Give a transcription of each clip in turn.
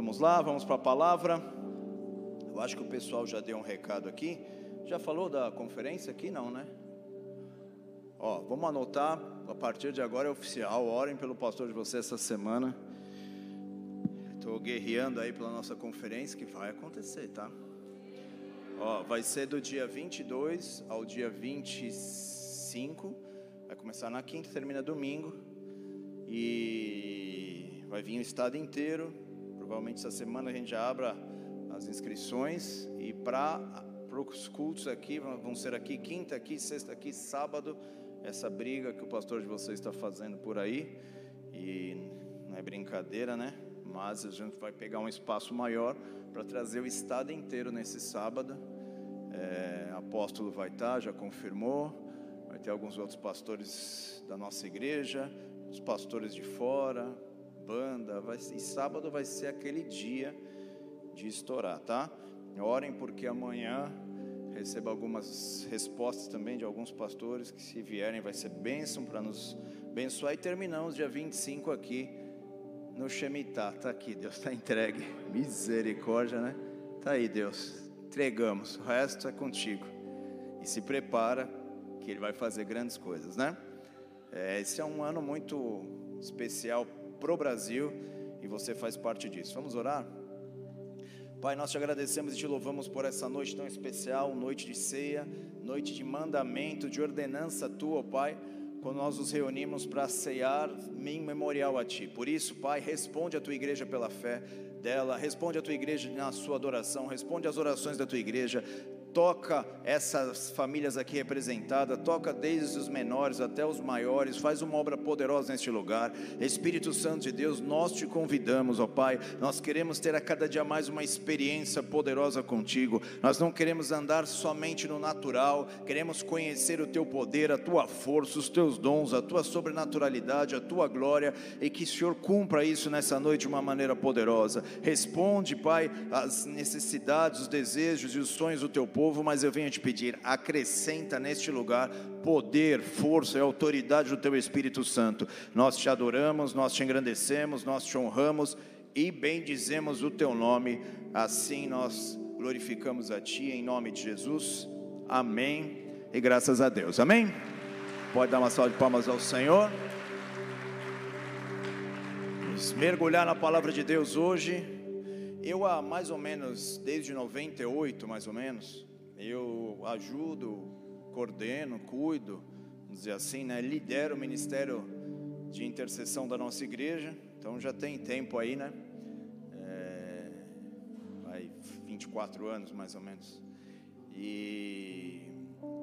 Vamos lá, vamos para a palavra. Eu acho que o pessoal já deu um recado aqui. Já falou da conferência aqui? Não, né? Ó, vamos anotar, a partir de agora é oficial. Orem pelo pastor de você essa semana. Estou guerreando aí pela nossa conferência que vai acontecer, tá? Ó, vai ser do dia 22 ao dia 25. Vai começar na quinta, termina domingo. E vai vir o estado inteiro. Provavelmente essa semana a gente já abra as inscrições. E para os cultos aqui, vão ser aqui quinta, aqui, sexta, aqui, sábado. Essa briga que o pastor de vocês está fazendo por aí. E não é brincadeira, né? Mas a gente vai pegar um espaço maior para trazer o estado inteiro nesse sábado. É, apóstolo vai estar, já confirmou. Vai ter alguns outros pastores da nossa igreja, os pastores de fora, banda. Vai, e sábado vai ser aquele dia de estourar, tá? Orem porque amanhã receba algumas respostas também de alguns pastores que se vierem vai ser bênção para nos abençoar e terminamos dia 25 aqui no Shemitah. Tá aqui, Deus está entregue. Misericórdia, né? Tá aí, Deus. Entregamos. O resto é contigo. E se prepara que ele vai fazer grandes coisas, né? É, esse é um ano muito especial pro Brasil e você faz parte disso. Vamos orar? Pai, nós te agradecemos e te louvamos por essa noite tão especial, noite de ceia, noite de mandamento, de ordenança tua, Pai, quando nós nos reunimos para ceiar em memorial a Ti. Por isso, Pai, responde a tua igreja pela fé dela, responde a tua igreja na sua adoração, responde às orações da tua igreja, toca essas famílias aqui representadas, toca desde os menores até os maiores, faz uma obra poderosa neste lugar. Espírito Santo de Deus, nós te convidamos, ó Pai, nós queremos ter a cada dia mais uma experiência poderosa contigo. Nós não queremos andar somente no natural, queremos conhecer o teu poder, a tua força, os teus dons, a tua sobrenaturalidade, a tua glória e que o Senhor cumpra isso nessa noite de uma maneira poderosa. Responde, Pai, as necessidades, os desejos e os sonhos do teu povo povo, mas eu venho te pedir, acrescenta neste lugar poder, força e autoridade do teu Espírito Santo. Nós te adoramos, nós te engrandecemos, nós te honramos e bendizemos o teu nome. Assim nós glorificamos a ti em nome de Jesus. Amém. E graças a Deus. Amém. Pode dar uma salva de palmas ao Senhor. Vamos mergulhar na palavra de Deus hoje. Eu há mais ou menos, desde 98 mais ou menos, eu ajudo, coordeno, cuido, vamos dizer assim, né? lidero o ministério de intercessão da nossa igreja, então já tem tempo aí, né? É, vai 24 anos mais ou menos. E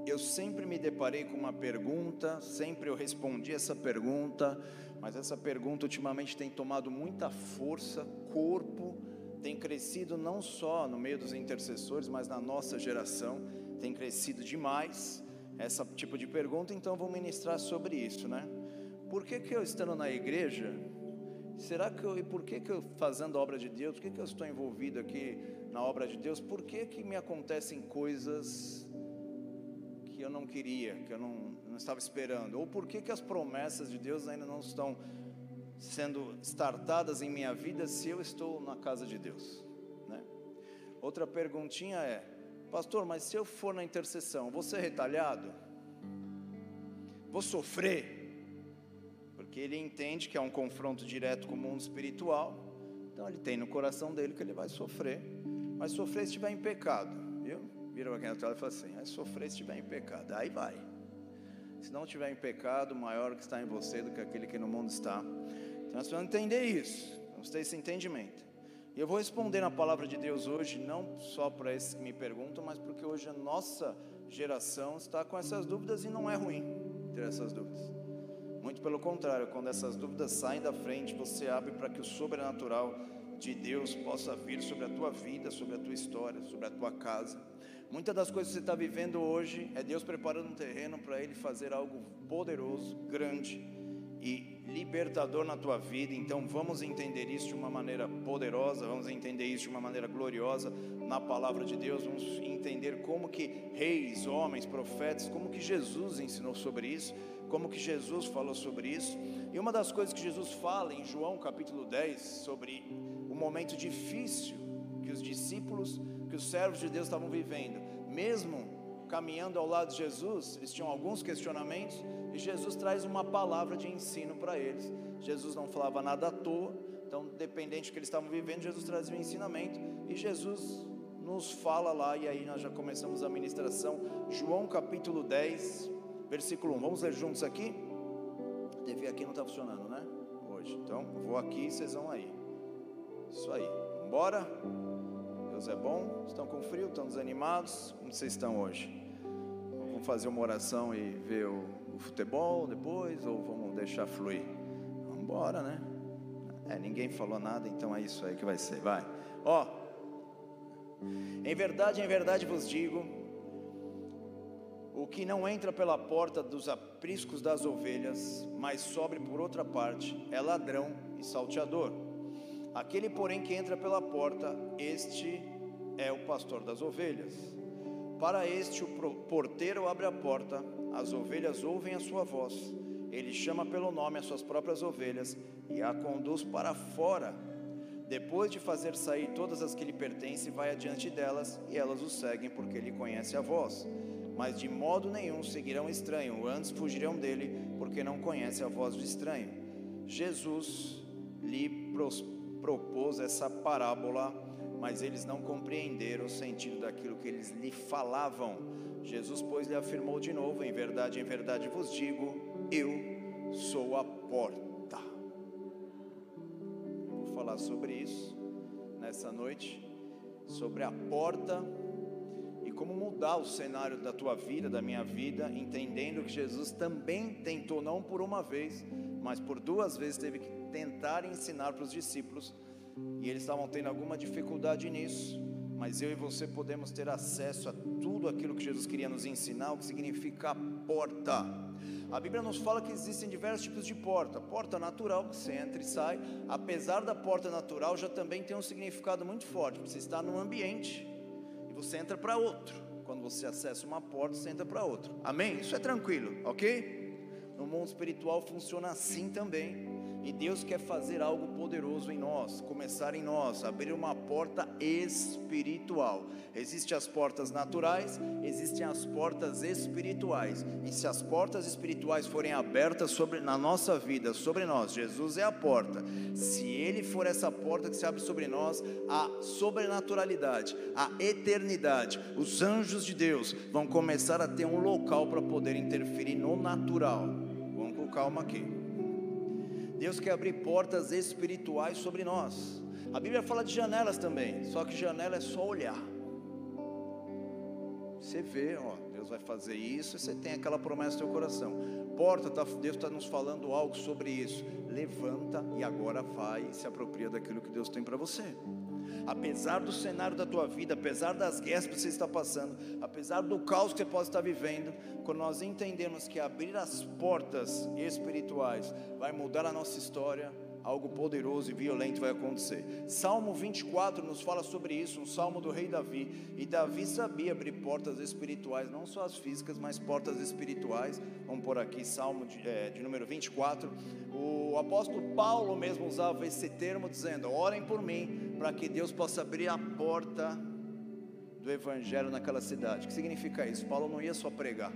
eu sempre me deparei com uma pergunta, sempre eu respondi essa pergunta, mas essa pergunta ultimamente tem tomado muita força, corpo, tem crescido não só no meio dos intercessores, mas na nossa geração, tem crescido demais essa tipo de pergunta, então vou ministrar sobre isso, né? Por que que eu estando na igreja, será que eu, e por que que eu fazendo a obra de Deus, por que que eu estou envolvido aqui na obra de Deus, por que que me acontecem coisas que eu não queria, que eu não, não estava esperando, ou por que que as promessas de Deus ainda não estão sendo startadas em minha vida se eu estou na casa de Deus? Né? Outra perguntinha é, pastor, mas se eu for na intercessão, vou ser retalhado? Vou sofrer? Porque ele entende que é um confronto direto com o mundo espiritual, então ele tem no coração dele que ele vai sofrer, mas sofrer se estiver em pecado, viu? Vira para quem está e fala assim: é sofrer se estiver em pecado, aí vai. Se não estiver em pecado, maior que está em você do que aquele que no mundo está. Então nós precisamos entender isso, vamos ter esse entendimento. E eu vou responder na palavra de Deus hoje, não só para esses que me perguntam, mas porque hoje a nossa geração está com essas dúvidas e não é ruim ter essas dúvidas. Muito pelo contrário, quando essas dúvidas saem da frente, você abre para que o sobrenatural de Deus possa vir sobre a tua vida, sobre a tua história, sobre a tua casa. Muitas das coisas que você está vivendo hoje é Deus preparando um terreno para Ele fazer algo poderoso, grande e libertador na tua vida. Então vamos entender isso de uma maneira poderosa, vamos entender isso de uma maneira gloriosa na palavra de Deus, vamos entender como que reis, homens, profetas, como que Jesus ensinou sobre isso, como que Jesus falou sobre isso. E uma das coisas que Jesus fala em João capítulo 10 sobre o momento difícil que os discípulos, que os servos de Deus estavam vivendo, mesmo caminhando ao lado de Jesus, eles tinham alguns questionamentos e Jesus traz uma palavra de ensino para eles. Jesus não falava nada à toa, então, dependente do que eles estavam vivendo, Jesus trazia um ensinamento e Jesus nos fala lá, e aí nós já começamos a ministração, João capítulo 10, versículo 1. Vamos ler juntos aqui? A TV aqui não está funcionando, né? Hoje. Então, vou aqui e vocês vão aí. Isso aí. Vambora? Deus é bom. Estão com frio? Estão desanimados? Como vocês estão hoje? Vamos fazer uma oração e ver o, futebol depois? Ou vamos deixar fluir? Vamos embora, né? É, ninguém falou nada, então é isso aí que vai ser. Vai. Ó. Em verdade, em verdade vos digo: o que não entra pela porta dos apriscos das ovelhas, mas sobe por outra parte, é ladrão e salteador. Aquele, porém, que entra pela porta, este é o pastor das ovelhas. Para este, o porteiro abre a porta, as ovelhas ouvem a sua voz. Ele chama pelo nome as suas próprias ovelhas e a conduz para fora. Depois de fazer sair todas as que lhe pertencem, vai adiante delas e elas o seguem, porque ele conhece a voz. Mas de modo nenhum seguirão estranho, antes fugirão dele, porque não conhece a voz do estranho. Jesus lhe propôs essa parábola, mas eles não compreenderam o sentido daquilo que eles lhe falavam. Jesus, pois, lhe afirmou de novo: Em verdade, em verdade vos digo, eu sou a porta. Vou falar sobre isso nessa noite, sobre a porta e como mudar o cenário da tua vida, da minha vida, entendendo que Jesus também tentou, não por uma vez, mas por duas vezes teve que tentar ensinar para os discípulos, e eles estavam tendo alguma dificuldade nisso, mas eu e você podemos ter acesso a tudo aquilo que Jesus queria nos ensinar, o que significa porta. A Bíblia nos fala que existem diversos tipos de porta. Porta natural, que você entra e sai. Apesar da porta natural, já também tem um significado muito forte. Você está num ambiente e você entra para outro. Quando você acessa uma porta, você entra para outro. Amém? Isso é tranquilo, ok? No mundo espiritual funciona assim também. E Deus quer fazer algo poderoso em nós, começar em nós, abrir uma porta espiritual. Existem as portas naturais, existem as portas espirituais. E se as portas espirituais forem abertas sobre na nossa vida, sobre nós, Jesus é a porta. Se ele for essa porta que se abre sobre nós, a sobrenaturalidade, a eternidade, os anjos de Deus vão começar a ter um local para poder interferir no natural. Vamos com calma aqui. Deus quer abrir portas espirituais sobre nós. A Bíblia fala de janelas também, só que janela é só olhar. Você vê, ó, Deus vai fazer isso e você tem aquela promessa no seu coração. Porta, tá, Deus está nos falando algo sobre isso. Levanta e agora vai e se apropria daquilo que Deus tem para você apesar do cenário da tua vida, apesar das guerras que você está passando, apesar do caos que você pode estar vivendo, quando nós entendemos que abrir as portas espirituais vai mudar a nossa história, algo poderoso e violento vai acontecer. Salmo 24 nos fala sobre isso, um salmo do rei Davi. E Davi sabia abrir portas espirituais, não só as físicas, mas portas espirituais. Vamos por aqui, Salmo de, é, de número 24. O apóstolo Paulo mesmo usava esse termo, dizendo: Orem por mim, para que Deus possa abrir a porta do evangelho naquela cidade. O que significa isso? Paulo não ia só pregar.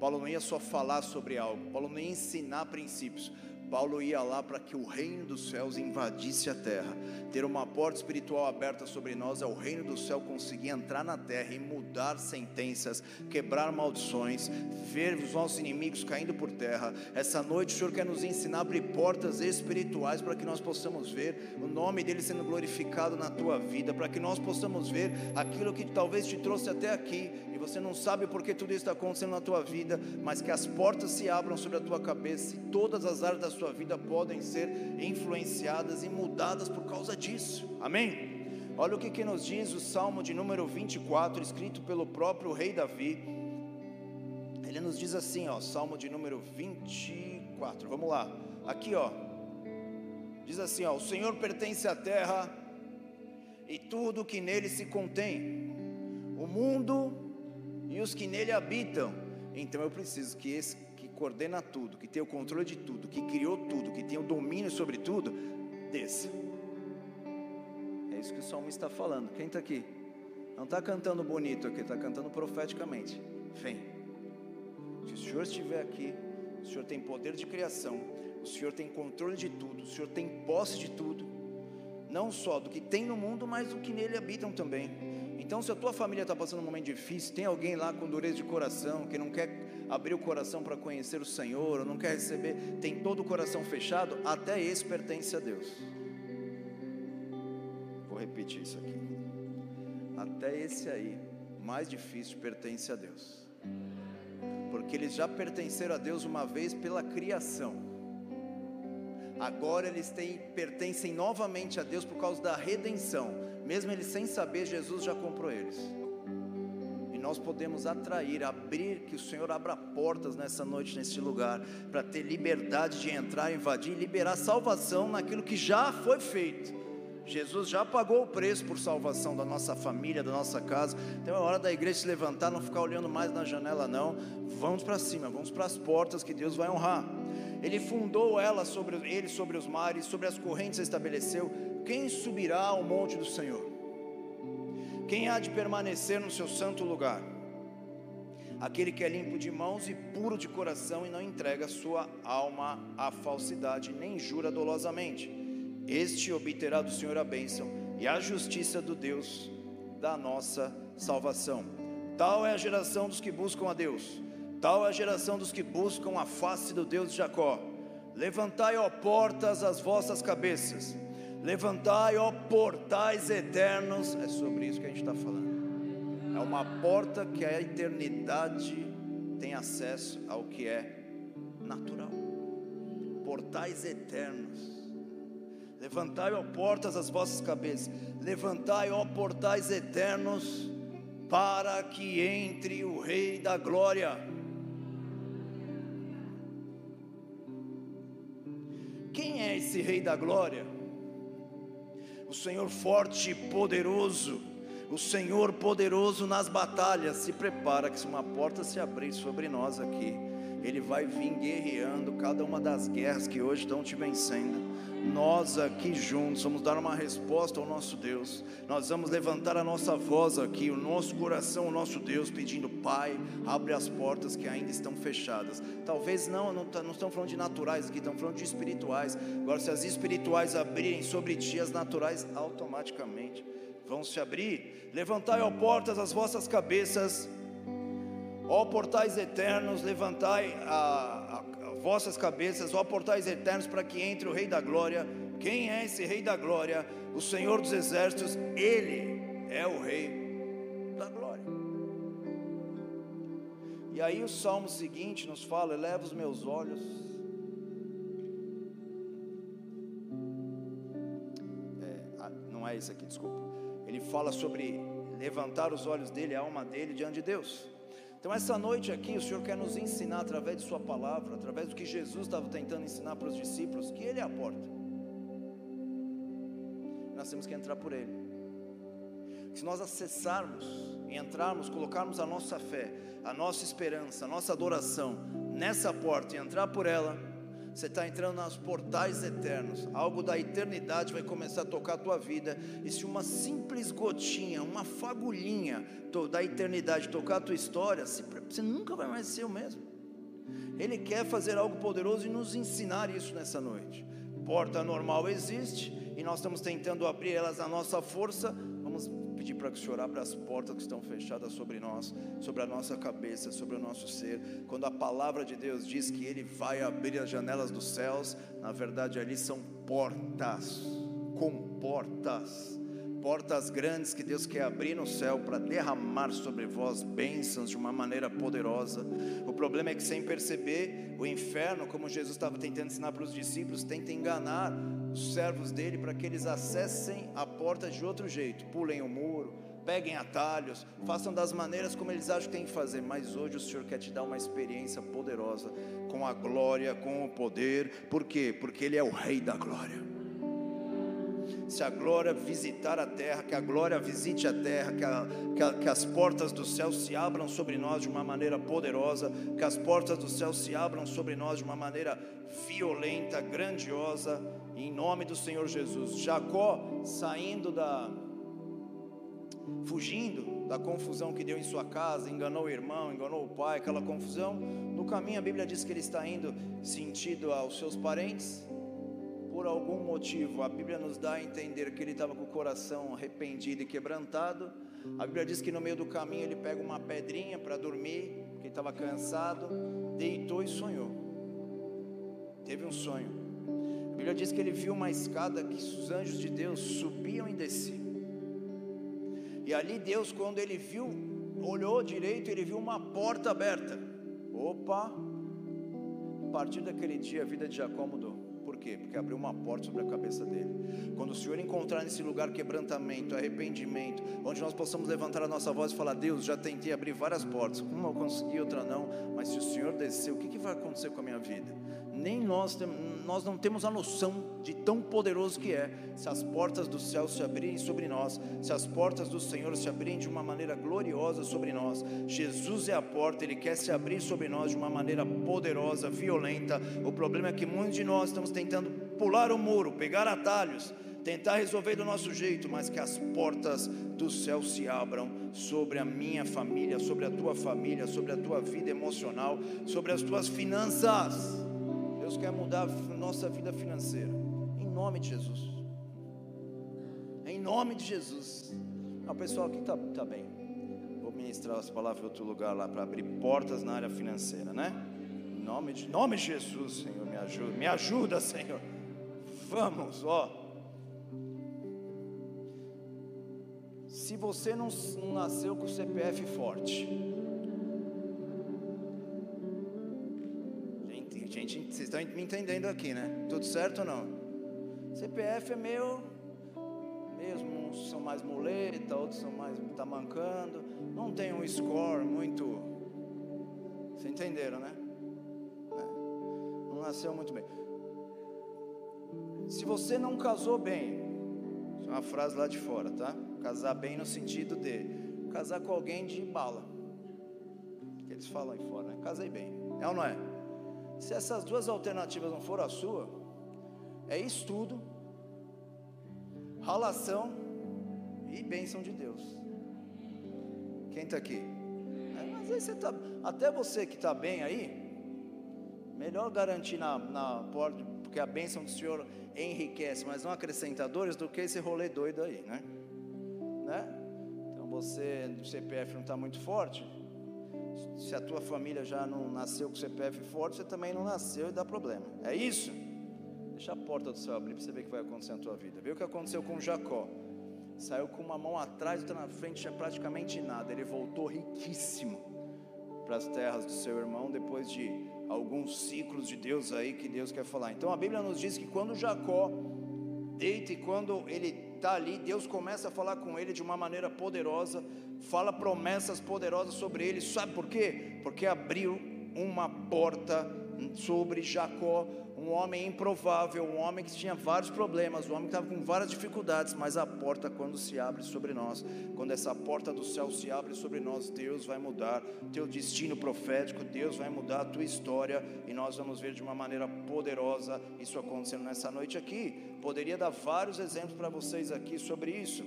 Paulo não ia só falar sobre algo, Paulo não ia ensinar princípios, Paulo ia lá para que o reino dos céus invadisse a terra. Ter uma porta espiritual aberta sobre nós é o reino do céu conseguir entrar na terra e mudar sentenças, quebrar maldições, ver os nossos inimigos caindo por terra. Essa noite o Senhor quer nos ensinar a abrir portas espirituais para que nós possamos ver o nome dele sendo glorificado na tua vida, para que nós possamos ver aquilo que talvez te trouxe até aqui você não sabe por que tudo isso está acontecendo na tua vida, mas que as portas se abram sobre a tua cabeça e todas as áreas da sua vida podem ser influenciadas e mudadas por causa disso. Amém? Olha o que, que nos diz o Salmo de número 24, escrito pelo próprio rei Davi. Ele nos diz assim, ó, Salmo de número 24. Vamos lá. Aqui, ó. Diz assim, ó: O Senhor pertence à terra e tudo que nele se contém. O mundo e os que nele habitam. Então eu preciso que esse coordena tudo, que tem o controle de tudo, que criou tudo, que tem o domínio sobre tudo, desça. É isso que o salmista está falando. Quem está aqui? Não está cantando bonito aqui, está cantando profeticamente. Vem. Se o Senhor estiver aqui, o Senhor tem poder de criação, o Senhor tem controle de tudo, o Senhor tem posse de tudo, não só do que tem no mundo, mas do que nele habitam também. Então, se a tua família está passando um momento difícil, tem alguém lá com dureza de coração, que não quer abrir o coração para conhecer o Senhor, ou não quer receber, tem todo o coração fechado, até esse pertence a Deus. Vou repetir isso aqui. Até esse aí, mais difícil, pertence a Deus. Porque eles já pertenceram a Deus uma vez pela criação. Agora eles têm, pertencem novamente a Deus por causa da redenção. Mesmo eles sem saber, Jesus já comprou eles nós podemos atrair, abrir, que o Senhor abra portas nessa noite, nesse lugar, para ter liberdade de entrar, invadir e liberar salvação naquilo que já foi feito. Jesus já pagou o preço por salvação da nossa família, da nossa casa. Então é hora da igreja se levantar, não ficar olhando mais na janela, não. Vamos para cima, vamos para as portas que Deus vai honrar. Ele fundou ela sobre ele sobre os mares, sobre as correntes estabeleceu. Quem subirá ao monte do Senhor? Quem há de permanecer no seu santo lugar? Aquele que é limpo de mãos e puro de coração e não entrega sua alma à falsidade, nem jura dolosamente. Este obterá do Senhor a bênção e a justiça do Deus da nossa salvação. Tal é a geração dos que buscam a Deus, tal é a geração dos que buscam a face do Deus de Jacó. Levantai, ó portas, as vossas cabeças Levantai, ó portais eternos. É sobre isso que a gente está falando. É uma porta que a eternidade tem acesso ao que é natural. Portais eternos. Levantai, ó portas, as vossas cabeças. Levantai, ó portais eternos, para que entre o Rei da Glória. Esse Rei da Glória? o Senhor forte e poderoso, o Senhor poderoso nas batalhas. Se prepara que se uma porta se abrir sobre nós aqui, Ele vai vir guerreando cada uma das guerras que hoje estão te vencendo nós aqui juntos vamos dar uma resposta ao nosso Deus. Nós vamos levantar a nossa voz aqui, o nosso coração ao nosso Deus, pedindo: Pai, abre as portas que ainda estão fechadas. Talvez não, não, tá, não estamos falando de naturais aqui, estamos falando de espirituais. Agora, se as espirituais abrirem sobre ti, as naturais automaticamente vão se abrir. Levantai, ó portas, as vossas cabeças, ó portais eternos, levantai a, a vossas cabeças, ó portais eternos, para que entre o Rei da Glória. Quem é esse Rei da Glória? O Senhor dos Exércitos, Ele é o Rei da Glória. E aí o salmo seguinte nos fala: eleva os meus olhos. É, não é isso aqui, desculpa. Ele fala sobre levantar os olhos dele, a alma dele diante de Deus. Então, essa noite aqui, o Senhor quer nos ensinar através de Sua palavra, através do que Jesus estava tentando ensinar para os discípulos, que Ele é a porta. Nós temos que entrar por Ele. Se nós acessarmos e entrarmos, colocarmos a nossa fé, a nossa esperança, a nossa adoração nessa porta e entrar por ela, você está entrando nos portais eternos. Algo da eternidade vai começar a tocar a tua vida. E se uma simples gotinha, uma fagulhinha da eternidade tocar a tua história, você nunca vai mais ser o mesmo. Ele quer fazer algo poderoso e nos ensinar isso nessa noite. Porta normal existe e nós estamos tentando abrir elas na nossa força. Pedir para que o Senhor abra as portas que estão fechadas sobre nós, sobre a nossa cabeça, sobre o nosso ser. Quando a palavra de Deus diz que Ele vai abrir as janelas dos céus, na verdade ali são portas, com portas portas grandes que Deus quer abrir no céu para derramar sobre vós bênçãos de uma maneira poderosa. O problema é que, sem perceber, o inferno, como Jesus estava tentando ensinar para os discípulos, tenta enganar os servos dele para que eles acessem a porta de outro jeito, pulem o muro, peguem atalhos, façam das maneiras como eles acham que tem que fazer. Mas hoje o Senhor quer te dar uma experiência poderosa com a glória, com o poder. Por quê? Porque Ele é o Rei da glória. Se a glória visitar a terra, que a glória visite a terra, que, a, que, a, que as portas do céu se abram sobre nós de uma maneira poderosa, que as portas do céu se abram sobre nós de uma maneira violenta, grandiosa, em nome do Senhor Jesus. Jacó saindo da fugindo da confusão que deu em sua casa, enganou o irmão, enganou o pai, aquela confusão. No caminho a Bíblia diz que ele está indo sentido aos seus parentes. Por algum motivo, a Bíblia nos dá a entender que ele estava com o coração arrependido e quebrantado. A Bíblia diz que no meio do caminho ele pega uma pedrinha para dormir, porque estava cansado, deitou e sonhou. Teve um sonho. A Bíblia diz que ele viu uma escada que os anjos de Deus subiam e desciam. E ali Deus, quando ele viu, olhou direito, ele viu uma porta aberta. Opa! A partir daquele dia a vida de Jacó mudou. Quê? Porque abriu uma porta sobre a cabeça dele. Quando o Senhor encontrar nesse lugar quebrantamento, arrependimento, onde nós possamos levantar a nossa voz e falar: Deus, já tentei abrir várias portas, uma eu consegui, outra não, mas se o Senhor descer, o que, que vai acontecer com a minha vida? Nem nós, nós não temos a noção de tão poderoso que é, se as portas do céu se abrirem sobre nós, se as portas do Senhor se abrirem de uma maneira gloriosa sobre nós. Jesus é a porta, Ele quer se abrir sobre nós de uma maneira poderosa, violenta. O problema é que muitos de nós estamos tentando pular o muro, pegar atalhos, tentar resolver do nosso jeito, mas que as portas do céu se abram sobre a minha família, sobre a tua família, sobre a tua vida emocional, sobre as tuas finanças. Deus quer mudar a nossa vida financeira. Em nome de Jesus. Em nome de Jesus. O pessoal aqui está tá bem. Vou ministrar as palavras em outro lugar lá para abrir portas na área financeira, né? Em nome de, nome de Jesus, Senhor, me ajuda. Me ajuda, Senhor. Vamos, ó. Se você não, não nasceu com o CPF forte, estão me entendendo aqui, né? Tudo certo ou não? CPF é meio mesmo, uns são mais muleta, outros são mais tá mancando, não tem um score muito. Vocês entenderam, né? É. Não nasceu muito bem. Se você não casou bem, é uma frase lá de fora, tá? Casar bem no sentido de casar com alguém de bala. Que eles falam aí fora, né? Casei bem. É ou não é? Se essas duas alternativas não for a sua, é estudo, ralação e bênção de Deus. Quem está aqui? É, mas aí você tá, até você que está bem aí, melhor garantir na, na porta, porque a bênção do Senhor enriquece, mas não acrescenta dores, do que esse rolê doido aí, né? né? Então você, o CPF não está muito forte, se a tua família já não nasceu com CPF forte, você também não nasceu e dá problema. É isso? Deixa a porta do céu abrir para você ver o que vai acontecer na tua vida. Vê o que aconteceu com Jacó. Saiu com uma mão atrás, outra na frente, tinha praticamente nada. Ele voltou riquíssimo para as terras do seu irmão depois de alguns ciclos de Deus aí que Deus quer falar. Então a Bíblia nos diz que quando Jacó deita e quando ele está ali, Deus começa a falar com ele de uma maneira poderosa, fala promessas poderosas sobre ele, sabe por quê? Porque abriu uma porta sobre Jacó, um homem improvável, um homem que tinha vários problemas, um homem que estava com várias dificuldades, mas a porta, quando se abre sobre nós, quando essa porta do céu se abre sobre nós, Deus vai mudar teu destino profético, Deus vai mudar a tua história, e nós vamos ver de uma maneira poderosa isso acontecendo nessa noite aqui. Poderia dar vários exemplos para vocês aqui sobre isso.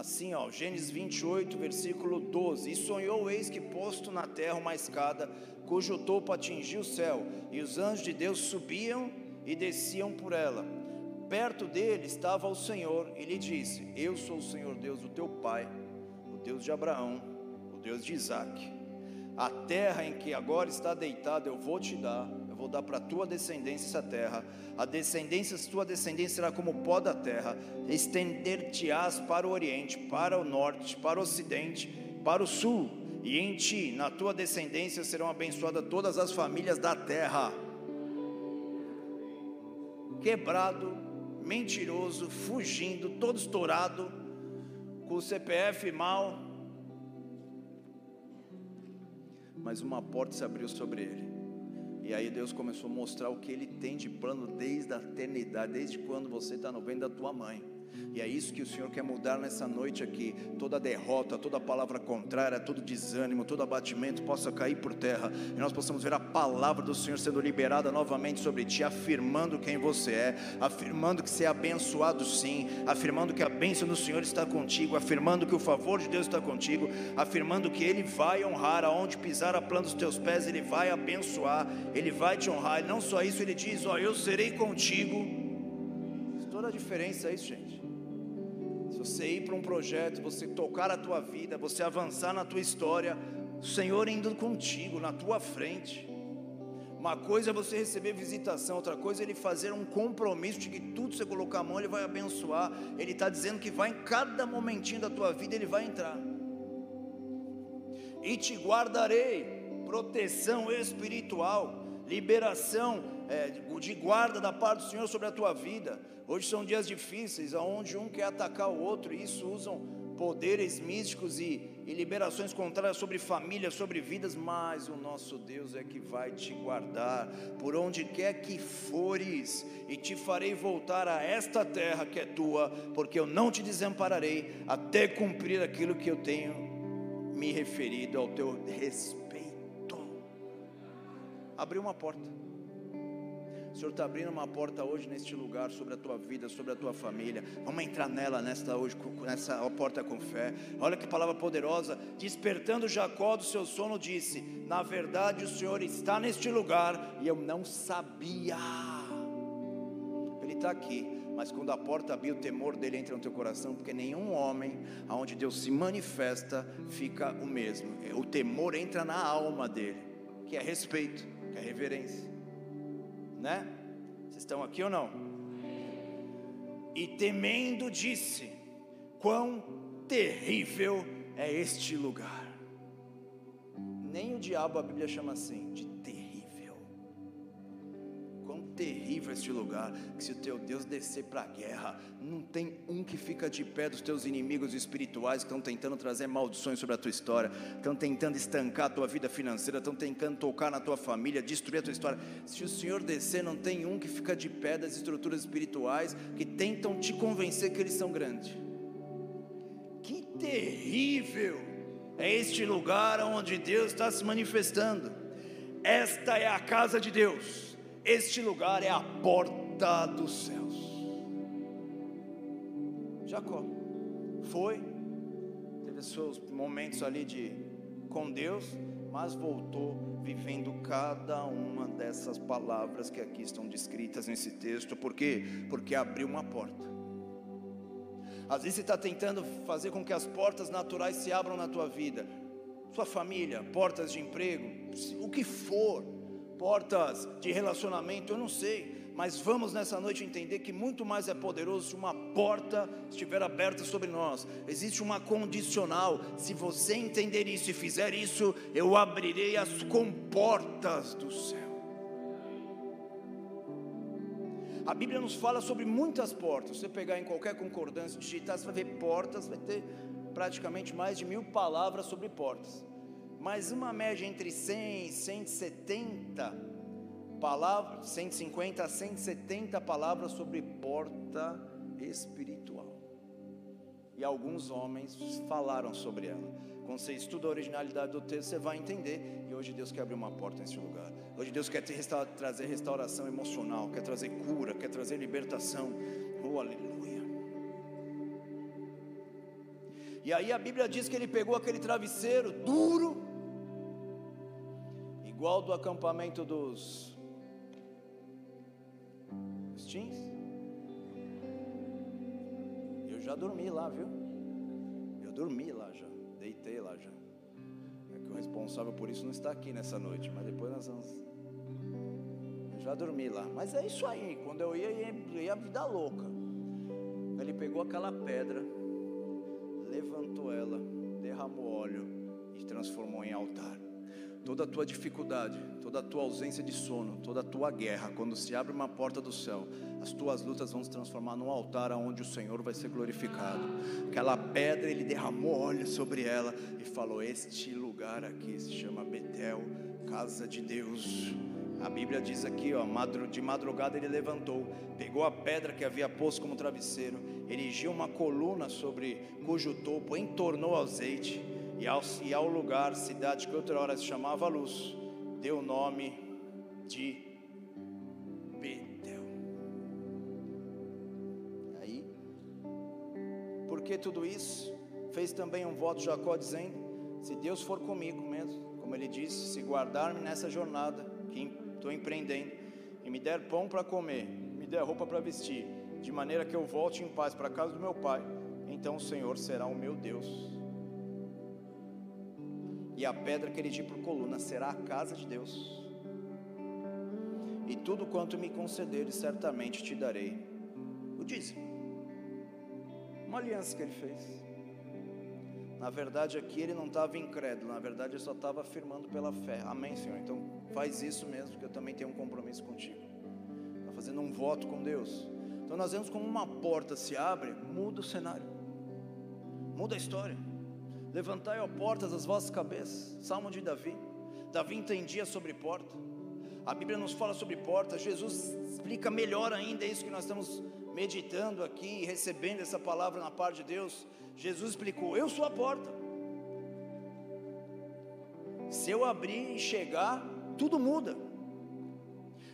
Assim, ó, Gênesis 28, versículo 12: E sonhou, eis que posto na terra uma escada, cujo topo atingia o céu, e os anjos de Deus subiam e desciam por ela. Perto dele estava o Senhor, e lhe disse: Eu sou o Senhor Deus do teu pai, o Deus de Abraão, o Deus de Isaac. A terra em que agora está deitado eu vou te dar, vou dar para a tua descendência essa terra. A descendência, a tua descendência será como o pó da terra. Estender-te-ás para o oriente, para o norte, para o ocidente, para o sul. E em ti, na tua descendência, serão abençoadas todas as famílias da terra. Quebrado, mentiroso, fugindo, todo estourado, com o CPF mal. Mas uma porta se abriu sobre ele E aí Deus começou a mostrar o que Ele tem de plano desde a eternidade, desde quando você está no ventre da tua mãe. E é isso que o Senhor quer mudar nessa noite aqui. Toda derrota, toda palavra contrária, todo desânimo, todo abatimento possa cair por terra. E nós possamos ver a palavra do Senhor sendo liberada novamente sobre ti, afirmando quem você é, afirmando que você é abençoado sim, afirmando que a bênção do Senhor está contigo, afirmando que o favor de Deus está contigo, afirmando que Ele vai honrar aonde pisar a planta dos teus pés, Ele vai abençoar, Ele vai te honrar. E não só isso, Ele diz: Ó, eu serei contigo. Toda a diferença é isso, gente você ir para um projeto, você tocar a tua vida, você avançar na tua história, o Senhor indo contigo, na tua frente. Uma coisa é você receber visitação, outra coisa é Ele fazer um compromisso de que tudo você colocar a mão, Ele vai abençoar. Ele está dizendo que vai em cada momentinho da tua vida, Ele vai entrar. E te guardarei, proteção espiritual, liberação é, de guarda da parte do Senhor sobre a tua vida. Hoje são dias difíceis, onde um quer atacar o outro, e isso usam poderes místicos e, e liberações contrárias sobre famílias, sobre vidas, mas o nosso Deus é que vai te guardar por onde quer que fores, e te farei voltar a esta terra que é tua, porque eu não te desampararei até cumprir aquilo que eu tenho me referido ao teu respeito. Abriu uma porta. O Senhor está abrindo uma porta hoje neste lugar sobre a tua vida, sobre a tua família. Vamos entrar nela nesta hoje, nessa porta com fé. Olha que palavra poderosa. Despertando Jacó do seu sono, disse: Na verdade, o Senhor está neste lugar e eu não sabia. Ele está aqui, mas quando a porta abrir, o temor dele entra no teu coração, porque nenhum homem, aonde Deus se manifesta, fica o mesmo. O temor entra na alma dele, que é respeito, que é reverência né? Vocês estão aqui ou não? E temendo disse: Quão terrível é este lugar. Nem o diabo a Bíblia chama assim, de terrível este lugar, que se o teu Deus descer para a guerra, não tem um que fica de pé dos teus inimigos espirituais que estão tentando trazer maldições sobre a tua história, estão tentando estancar a tua vida financeira, estão tentando tocar na tua família, destruir a tua história. Se o Senhor descer, não tem um que fica de pé das estruturas espirituais que tentam te convencer que eles são grandes. Que terrível é este lugar onde Deus está se manifestando. Esta é a casa de Deus este lugar é a porta dos céus. Jacó foi, teve seus momentos ali de com Deus, mas voltou vivendo cada uma dessas palavras que aqui estão descritas nesse texto. Por quê? Porque abriu uma porta. Às vezes você está tentando fazer com que as portas naturais se abram na tua vida, sua família, portas de emprego, o que for portas de relacionamento, eu não sei, mas vamos nessa noite entender que muito mais é poderoso se uma porta estiver aberta sobre nós. Existe uma condicional. Se você entender isso e fizer isso, eu abrirei as comportas do céu. A Bíblia nos fala sobre muitas portas. Se você pegar em qualquer concordância, digitar, você vai ver portas, vai ter praticamente mais de mil palavras sobre portas mas uma média entre 100 e 170 palavras, 150 a 170 palavras sobre porta espiritual. E alguns homens falaram sobre ela. Quando você estuda a originalidade do texto, você vai entender. E hoje Deus quer abrir uma porta nesse lugar. Hoje Deus quer trazer restauração emocional, quer trazer cura, quer trazer libertação. Oh, aleluia. E aí a Bíblia diz que ele pegou aquele travesseiro duro igual do acampamento dos, dos teens. Eu já dormi lá, viu? Eu dormi lá já, deitei lá já. É que o responsável por isso não está aqui nessa noite, mas depois nós vamos. Eu já dormi lá, mas é isso aí. Quando eu ia, ia, ia a vida louca. Ele pegou aquela pedra, levantou ela, derramou óleo e transformou em altar toda a tua dificuldade, toda a tua ausência de sono, toda a tua guerra, quando se abre uma porta do céu, as tuas lutas vão se transformar num altar onde o Senhor vai ser glorificado. Aquela pedra, ele derramou óleo sobre ela e falou: Este lugar aqui se chama Betel, casa de Deus. A Bíblia diz aqui, ó, de madrugada ele levantou, pegou a pedra que havia posto como travesseiro, erigiu uma coluna sobre cujo topo entornou azeite, e ao, e ao lugar, cidade que outra hora se chamava Luz, deu o nome de Betel. Aí, por que tudo isso? Fez também um voto Jacó dizendo: Se Deus for comigo mesmo, como ele disse, se guardar-me nessa jornada que estou empreendendo, e me der pão para comer, me der roupa para vestir, de maneira que eu volte em paz para a casa do meu pai, então o Senhor será o meu Deus e a pedra que erigi por coluna será a casa de Deus. E tudo quanto me concederes, certamente te darei. O dízimo. Uma aliança que ele fez. Na verdade, aqui ele não estava incrédulo, na verdade, ele só estava afirmando pela fé. Amém, Senhor? Então, faz isso mesmo, que eu também tenho um compromisso contigo. Está fazendo um voto com Deus. Então, nós vemos como uma porta se abre, muda o cenário, muda a história. Levantai, ó portas, as vossas cabeças. Salmo de Davi. Davi entendia sobre porta. A Bíblia nos fala sobre porta. Jesus explica melhor ainda isso que nós estamos meditando aqui, recebendo essa palavra na parte de Deus. Jesus explicou: Eu sou a porta. Se eu abrir e chegar, tudo muda.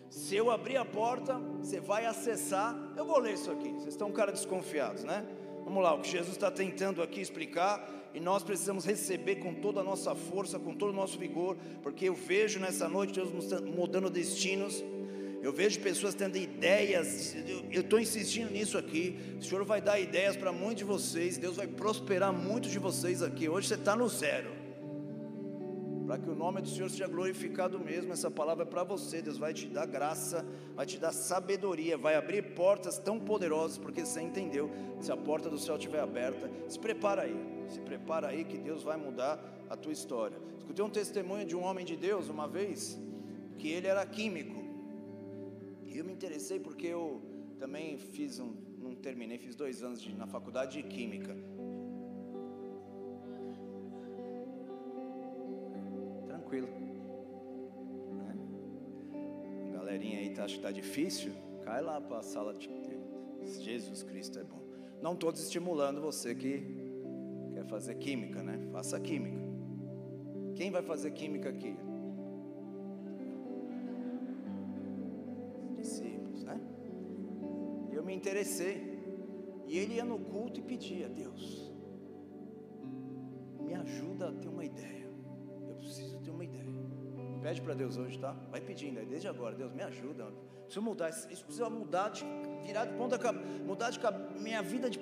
Se eu abrir a porta, você vai acessar. Eu vou ler isso aqui. Vocês estão um cara desconfiados, né? Vamos lá, o que Jesus está tentando aqui explicar e nós precisamos receber com toda a nossa força, com todo o nosso vigor, porque eu vejo nessa noite Deus mudando destinos. Eu vejo pessoas tendo ideias, eu estou insistindo nisso aqui. O Senhor vai dar ideias para muitos de vocês, Deus vai prosperar muitos de vocês aqui. Hoje você está no zero para que o nome do Senhor seja glorificado mesmo. Essa palavra é para você. Deus vai te dar graça, vai te dar sabedoria, vai abrir portas tão poderosas, porque você entendeu. Se a porta do céu estiver aberta, se prepara aí, se prepara aí que Deus vai mudar a tua história. Escutei um testemunho de um homem de Deus uma vez, que ele era químico. E eu me interessei porque eu também fiz um, não terminei, fiz dois anos de, na faculdade de química. Tranquilo. Né? Galerinha aí tá, acha que está difícil? Cai lá para a sala de Jesus Cristo é bom. Não estou estimulando você que quer fazer química, né? Faça química. Quem vai fazer química aqui? Discípulos, né? Eu me interessei. E ele ia no culto e pedia: Deus, me ajuda a ter uma ideia. Pede para Deus hoje, tá? Vai pedindo desde agora. Deus, me ajuda. Preciso mudar. Isso precisa mudar, de, virar de ponta Mudar de minha vida de,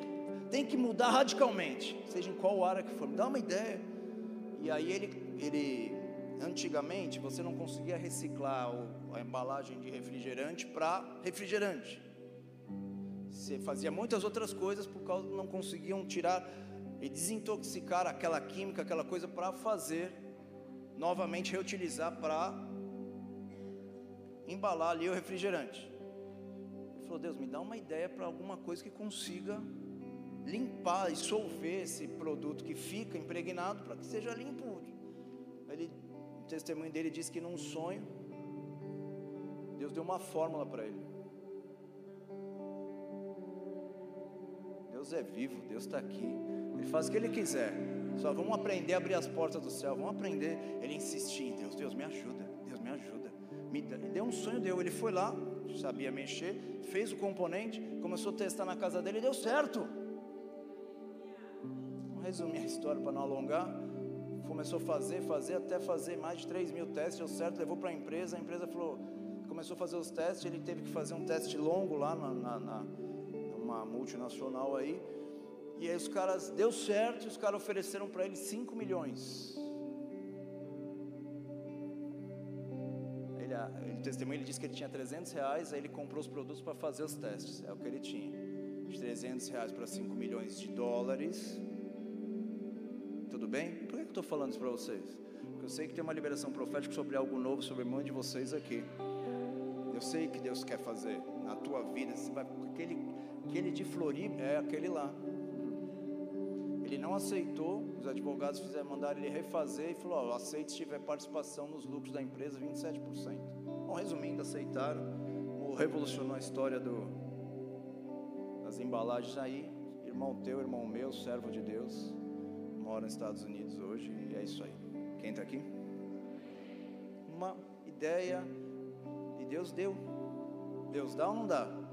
tem que mudar radicalmente. Seja em qual área que for. Me dá uma ideia. E aí ele, ele antigamente você não conseguia reciclar a embalagem de refrigerante para refrigerante. Você fazia muitas outras coisas por causa não conseguiam tirar e desintoxicar aquela química, aquela coisa para fazer novamente reutilizar para embalar ali o refrigerante. Ele falou: Deus, me dá uma ideia para alguma coisa que consiga limpar, dissolver esse produto que fica impregnado para que seja limpo. Ele, o testemunho dele diz que num sonho, Deus deu uma fórmula para ele. Deus é vivo, Deus está aqui. Ele faz o que ele quiser. Só vamos aprender a abrir as portas do céu. Vamos aprender. Ele insistia em Deus. Deus me ajuda. Deus me ajuda. Me deu um sonho, deu. Ele foi lá, sabia mexer, fez o componente, começou a testar na casa dele e deu certo. Vamos resumir a história para não alongar. Começou a fazer, fazer, até fazer mais de 3 mil testes, deu certo, levou para a empresa, a empresa falou, começou a fazer os testes, ele teve que fazer um teste longo lá na, na, na uma multinacional aí, e aí os caras, deu certo, os caras ofereceram para ele 5 milhões. Ele, ele testemunho, ele disse que ele tinha 300 reais, aí ele comprou os produtos para fazer os testes, é o que ele tinha. De 300 reais para 5 milhões de dólares. Tudo bem? Por que eu estou falando isso para vocês? Porque eu sei que tem uma liberação profética sobre algo novo sobre um monte de vocês aqui. Eu sei que Deus quer fazer na tua vida. Você vai, aquele, aquele de Floripa é aquele lá. Ele não aceitou, os advogados fizeram mandar ele refazer e falou: ó, aceite se tiver participação nos lucros da empresa 27%. Bom, resumindo, aceitaram. Revolucionou a história do, das embalagens aí. Irmão teu, irmão meu, servo de Deus, mora nos Estados Unidos hoje e é isso aí. Quem está aqui? Uma ideia e Deus deu. Deus dá ou não dá?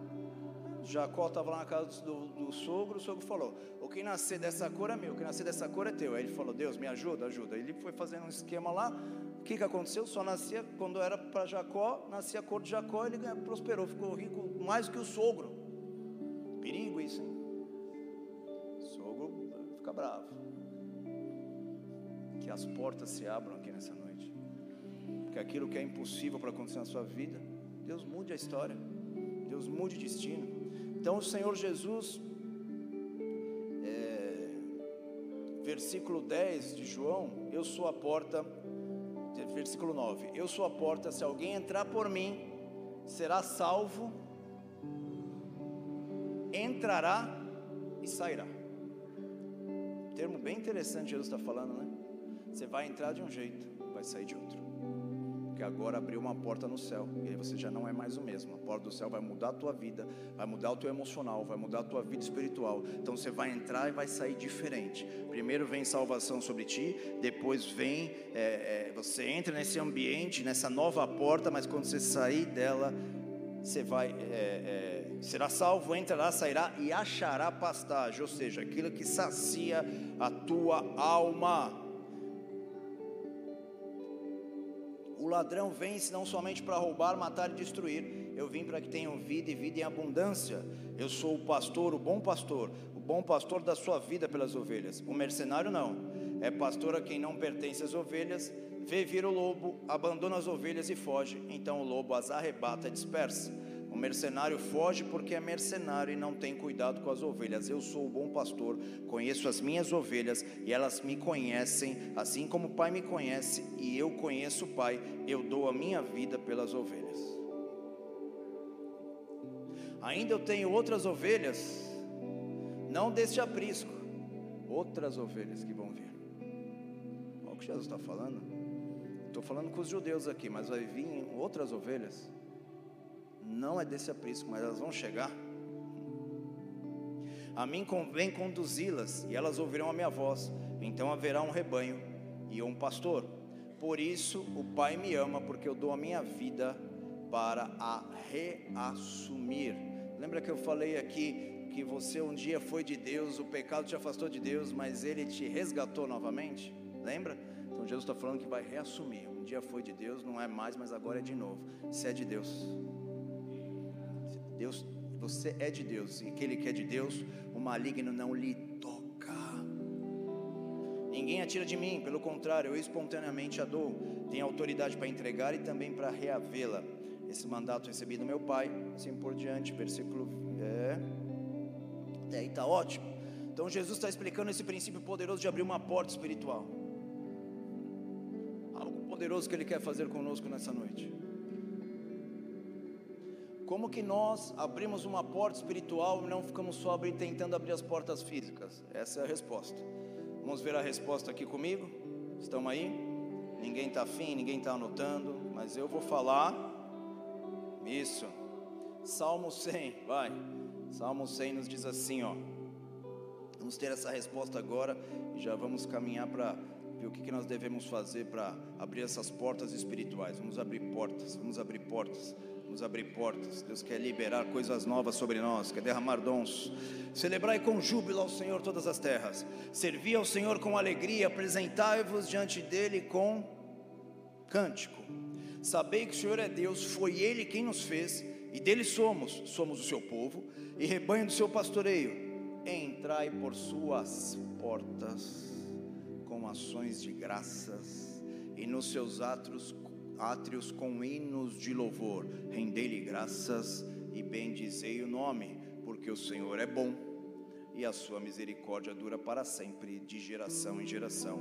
Jacó estava lá na casa do, do, sogro, o sogro falou: O que nascer dessa cor é meu, o que nascer dessa cor é teu. Aí ele falou: Deus, me ajuda, ajuda. Ele foi fazendo um esquema lá. O que, que aconteceu? Só nascia, quando era para Jacó, nascia a cor de Jacó, ele prosperou, ficou rico mais que o sogro. Perigo isso, hein? Sogro fica bravo. Que as portas se abram aqui nessa noite. Porque aquilo que é impossível para acontecer na sua vida, Deus mude a história. Deus mude o destino. Então o Senhor Jesus, é, versículo 10 de João, eu sou a porta, versículo 9, eu sou a porta, se alguém entrar por mim, será salvo, entrará e sairá. Termo bem interessante Jesus está falando, né? Você vai entrar de um jeito, vai sair de outro porque agora abriu uma porta no céu, e aí você já não é mais o mesmo. A porta do céu vai mudar a tua vida, vai mudar o teu emocional, vai mudar a tua vida espiritual. Então você vai entrar e vai sair diferente. Primeiro vem salvação sobre ti, depois vem, é, é, você entra nesse ambiente, nessa nova porta, mas quando você sair dela, você vai. É, é será salvo, entrará, sairá e achará pastagem, ou seja, aquilo que sacia a tua alma. O ladrão vem não somente para roubar, matar e destruir. Eu vim para que tenham vida e vida em abundância. Eu sou o pastor, o bom pastor, o bom pastor da sua vida pelas ovelhas. O mercenário não. É pastor a quem não pertence as ovelhas, vê vir o lobo, abandona as ovelhas e foge. Então o lobo as arrebata e dispersa. O mercenário foge porque é mercenário e não tem cuidado com as ovelhas. Eu sou o bom pastor, conheço as minhas ovelhas e elas me conhecem, assim como o Pai me conhece e eu conheço o Pai. Eu dou a minha vida pelas ovelhas. Ainda eu tenho outras ovelhas, não deste aprisco, outras ovelhas que vão vir. Olha o que Jesus está falando. Estou falando com os judeus aqui, mas vai vir outras ovelhas não é desse aprisco, mas elas vão chegar. A mim convém conduzi-las, e elas ouvirão a minha voz. Então haverá um rebanho e um pastor. Por isso o Pai me ama, porque eu dou a minha vida para a reassumir. Lembra que eu falei aqui que você um dia foi de Deus, o pecado te afastou de Deus, mas Ele te resgatou novamente? Lembra? Então Jesus está falando que vai reassumir. Um dia foi de Deus, não é mais, mas agora é de novo. Se é de Deus. Deus, você é de Deus, e aquele que é de Deus, o maligno não lhe toca. Ninguém atira de mim, pelo contrário, eu espontaneamente a dou. Tenho autoridade para entregar e também para reavê-la. Esse mandato recebi do meu pai, assim por diante, versículo. É, até aí está ótimo. Então Jesus está explicando esse princípio poderoso de abrir uma porta espiritual. Algo poderoso que Ele quer fazer conosco nessa noite. Como que nós abrimos uma porta espiritual e não ficamos só abrindo, tentando abrir as portas físicas? Essa é a resposta. Vamos ver a resposta aqui comigo? Estão aí? Ninguém está afim, ninguém está anotando, mas eu vou falar. Isso. Salmo 100, vai. Salmo 100 nos diz assim, ó. Vamos ter essa resposta agora e já vamos caminhar para ver o que, que nós devemos fazer para abrir essas portas espirituais. Vamos abrir portas, vamos abrir portas. Vamos abrir portas. Deus quer liberar coisas novas sobre nós, quer derramar dons. Celebrai com júbilo ao Senhor todas as terras. Servi ao Senhor com alegria, apresentai-vos diante dele com cântico. Sabei que o Senhor é Deus, foi ele quem nos fez e dele somos, somos o seu povo e rebanho do seu pastoreio. Entrai por suas portas com ações de graças e nos seus atos átrios com hinos de louvor, rendei-lhe graças e bendizei o nome, porque o Senhor é bom e a sua misericórdia dura para sempre, de geração em geração.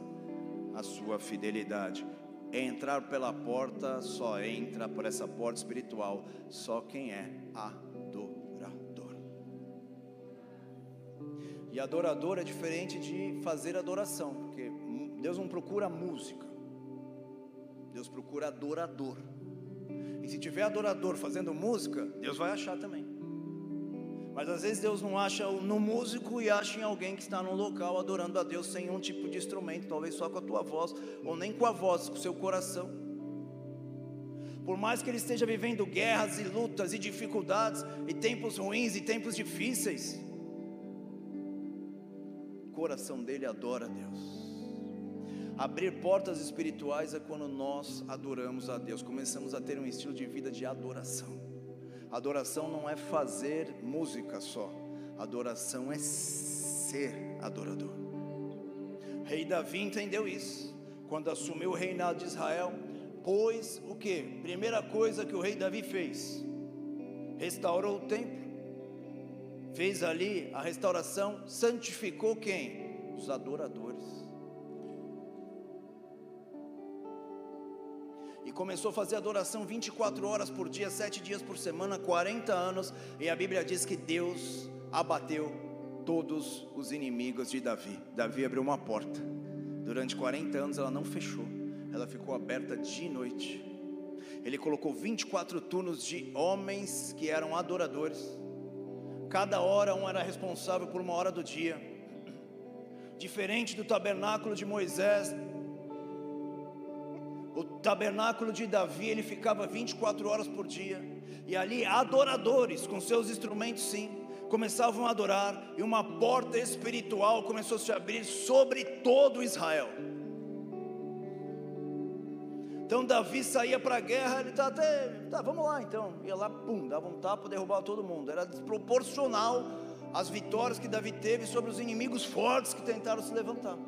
A sua fidelidade. Entrar pela porta, só entra por essa porta espiritual, só quem é adorador. E adorador é diferente de fazer adoração, porque Deus não procura música. Deus procura adorador. E se tiver adorador fazendo música, Deus vai achar também. Mas às vezes Deus não acha no músico e acha em alguém que está no local adorando a Deus sem um tipo de instrumento, talvez só com a tua voz, ou nem com a voz, com o seu coração. Por mais que ele esteja vivendo guerras e lutas e dificuldades, e tempos ruins e tempos difíceis, o coração dele adora a Deus. Abrir portas espirituais é quando nós adoramos a Deus, começamos a ter um estilo de vida de adoração. Adoração não é fazer música só, adoração é ser adorador. rei Davi entendeu isso, quando assumiu o reinado de Israel, pois o que? Primeira coisa que o rei Davi fez, restaurou o templo, fez ali a restauração, santificou quem? Os adoradores. E começou a fazer adoração 24 horas por dia, 7 dias por semana, 40 anos, e a Bíblia diz que Deus abateu todos os inimigos de Davi. Davi abriu uma porta, durante 40 anos ela não fechou, ela ficou aberta de noite. Ele colocou 24 turnos de homens que eram adoradores, cada hora um era responsável por uma hora do dia, diferente do tabernáculo de Moisés, o tabernáculo de Davi, ele ficava 24 horas por dia, e ali adoradores com seus instrumentos sim, começavam a adorar, e uma porta espiritual começou a se abrir sobre todo Israel. Então Davi saía para a guerra, ele tá até, tá, vamos lá então. Ia lá, pum, dava um tapa, derrubava todo mundo. Era desproporcional as vitórias que Davi teve sobre os inimigos fortes que tentaram se levantar.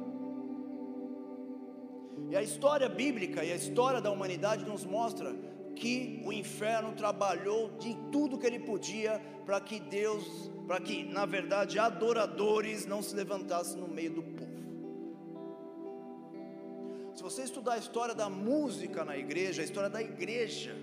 E a história bíblica e a história da humanidade nos mostra que o inferno trabalhou de tudo que ele podia para que Deus, para que na verdade adoradores não se levantassem no meio do povo. Se você estudar a história da música na igreja, a história da igreja,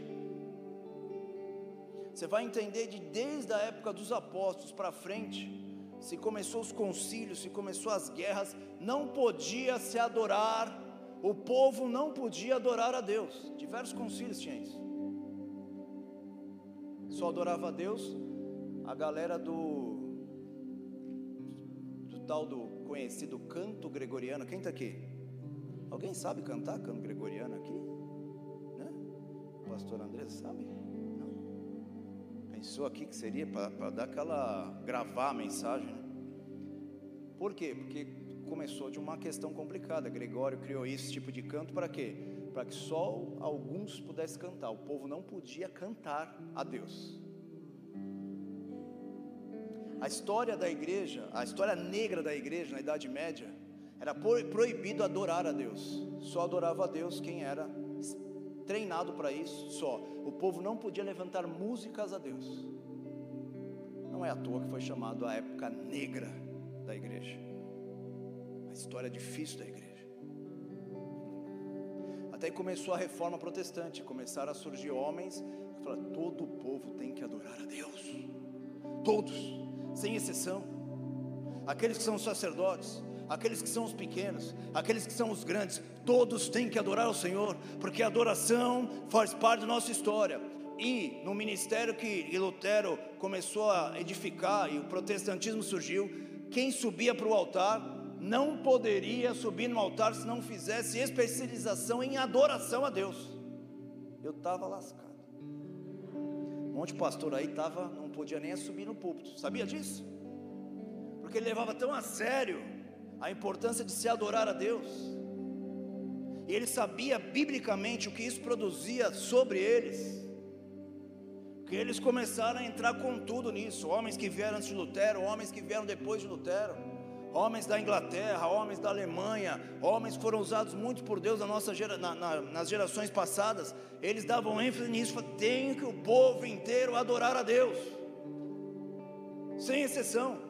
você vai entender de desde a época dos apóstolos para frente, se começou os concílios, se começou as guerras, não podia se adorar o povo não podia adorar a Deus. Diversos concílios tinham isso. Só adorava a Deus a galera do do tal do conhecido canto gregoriano. Quem está aqui? Alguém sabe cantar canto gregoriano aqui? Né? O pastor André sabe? Não? Pensou aqui que seria para dar aquela gravar a mensagem, né? Por quê? Porque começou de uma questão complicada. Gregório criou esse tipo de canto para quê? Para que só alguns pudessem cantar. O povo não podia cantar a Deus. A história da igreja, a história negra da igreja na Idade Média, era proibido adorar a Deus. Só adorava a Deus quem era treinado para isso, só. O povo não podia levantar músicas a Deus. Não é à toa que foi chamado a época negra da igreja história difícil da igreja. Até começou a reforma protestante, começaram a surgir homens que falaram: todo o povo tem que adorar a Deus, todos, sem exceção. Aqueles que são os sacerdotes, aqueles que são os pequenos, aqueles que são os grandes, todos têm que adorar o Senhor, porque a adoração faz parte da nossa história. E no ministério que Lutero começou a edificar e o protestantismo surgiu, quem subia para o altar não poderia subir no altar se não fizesse especialização em adoração a Deus. Eu estava lascado. Um monte de pastor aí tava, não podia nem subir no púlpito. Sabia disso? Porque ele levava tão a sério a importância de se adorar a Deus. E ele sabia biblicamente o que isso produzia sobre eles. Que eles começaram a entrar com tudo nisso. Homens que vieram antes de Lutero, homens que vieram depois de Lutero homens da Inglaterra, homens da Alemanha, homens que foram usados muito por Deus na nossa gera, na, na, nas gerações passadas, eles davam ênfase nisso, tem que o povo inteiro adorar a Deus, sem exceção.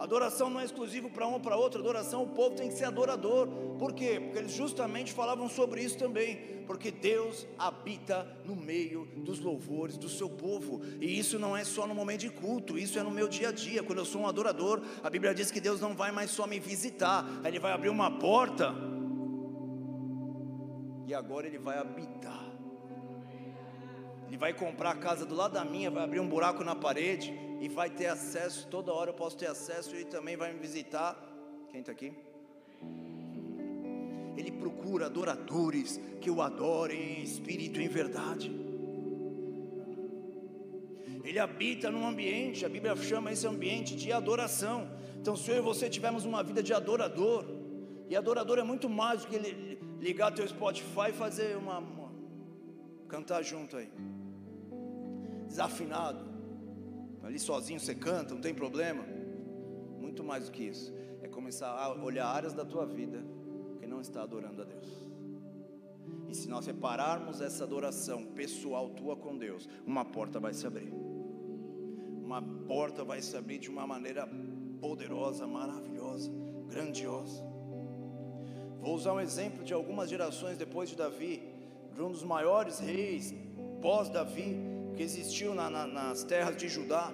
Adoração não é exclusivo para um ou para outro, adoração o povo tem que ser adorador. Por quê? Porque eles justamente falavam sobre isso também, porque Deus habita no meio dos louvores do seu povo. E isso não é só no momento de culto, isso é no meu dia a dia. Quando eu sou um adorador, a Bíblia diz que Deus não vai mais só me visitar, ele vai abrir uma porta e agora ele vai habitar. Ele vai comprar a casa do lado da minha, vai abrir um buraco na parede e vai ter acesso, toda hora eu posso ter acesso, e também vai me visitar. Quem está aqui? Ele procura adoradores que o adorem em espírito e em verdade. Ele habita num ambiente, a Bíblia chama esse ambiente de adoração. Então, se eu e você tivermos uma vida de adorador, e adorador é muito mais do que ligar teu Spotify e fazer uma, uma cantar junto aí. Desafinado. Ali sozinho você canta, não tem problema. Muito mais do que isso. É começar a olhar áreas da tua vida que não está adorando a Deus. E se nós separarmos essa adoração pessoal tua com Deus, uma porta vai se abrir. Uma porta vai se abrir de uma maneira poderosa, maravilhosa, grandiosa. Vou usar um exemplo de algumas gerações depois de Davi, de um dos maiores reis pós-Davi que existiu na, na, nas terras de Judá.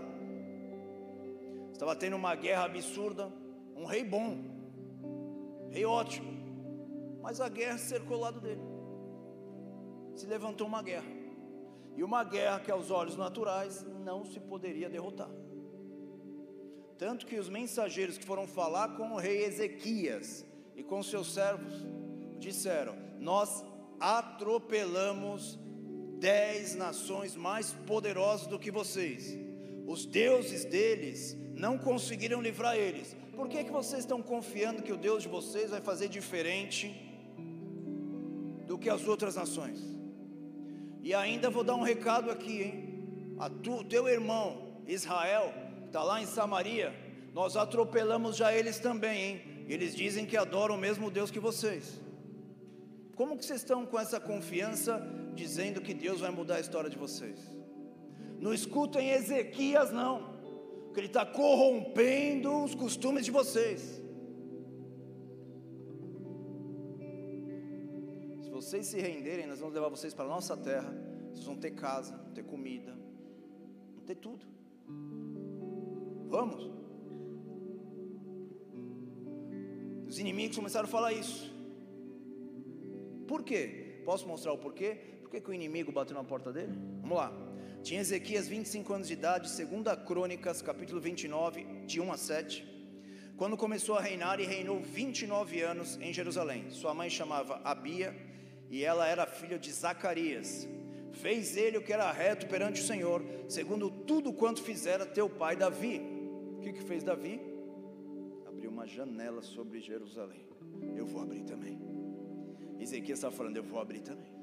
Estava tendo uma guerra absurda, um rei bom, rei ótimo, mas a guerra cercou o lado dele. Se levantou uma guerra, e uma guerra que aos olhos naturais não se poderia derrotar. Tanto que os mensageiros que foram falar com o rei Ezequias, e com seus servos disseram: Nós atropelamos dez nações mais poderosas do que vocês. Os deuses deles não conseguiram livrar eles. Por que, que vocês estão confiando que o Deus de vocês vai fazer diferente do que as outras nações? E ainda vou dar um recado aqui, hein? A tu, teu irmão Israel, está lá em Samaria, nós atropelamos já eles também, hein? eles dizem que adoram o mesmo Deus que vocês. Como que vocês estão com essa confiança dizendo que Deus vai mudar a história de vocês? Não escutem Ezequias não, que ele está corrompendo os costumes de vocês. Se vocês se renderem, nós vamos levar vocês para a nossa terra. Vocês vão ter casa, vão ter comida, vão ter tudo. Vamos. Os inimigos começaram a falar isso. Por quê? Posso mostrar o porquê? Por que, que o inimigo bateu na porta dele? Vamos lá. Tinha Ezequias 25 anos de idade, 2 Crônicas, capítulo 29, de 1 a 7. Quando começou a reinar, e reinou 29 anos em Jerusalém. Sua mãe chamava Abia, e ela era filha de Zacarias. Fez ele o que era reto perante o Senhor, segundo tudo quanto fizera teu pai Davi. O que, que fez Davi? janela sobre Jerusalém. Eu vou abrir também. Ezequias está falando, eu vou abrir também.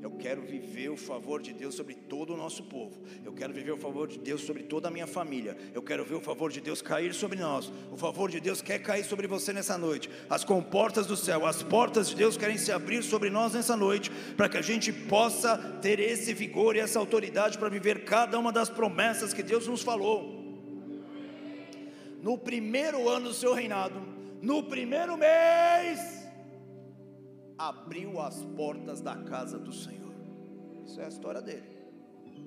Eu quero viver o favor de Deus sobre todo o nosso povo. Eu quero viver o favor de Deus sobre toda a minha família. Eu quero ver o favor de Deus cair sobre nós. O favor de Deus quer cair sobre você nessa noite. As comportas do céu, as portas de Deus querem se abrir sobre nós nessa noite, para que a gente possa ter esse vigor e essa autoridade para viver cada uma das promessas que Deus nos falou no primeiro ano do seu reinado, no primeiro mês, abriu as portas da casa do Senhor. Isso é a história dele.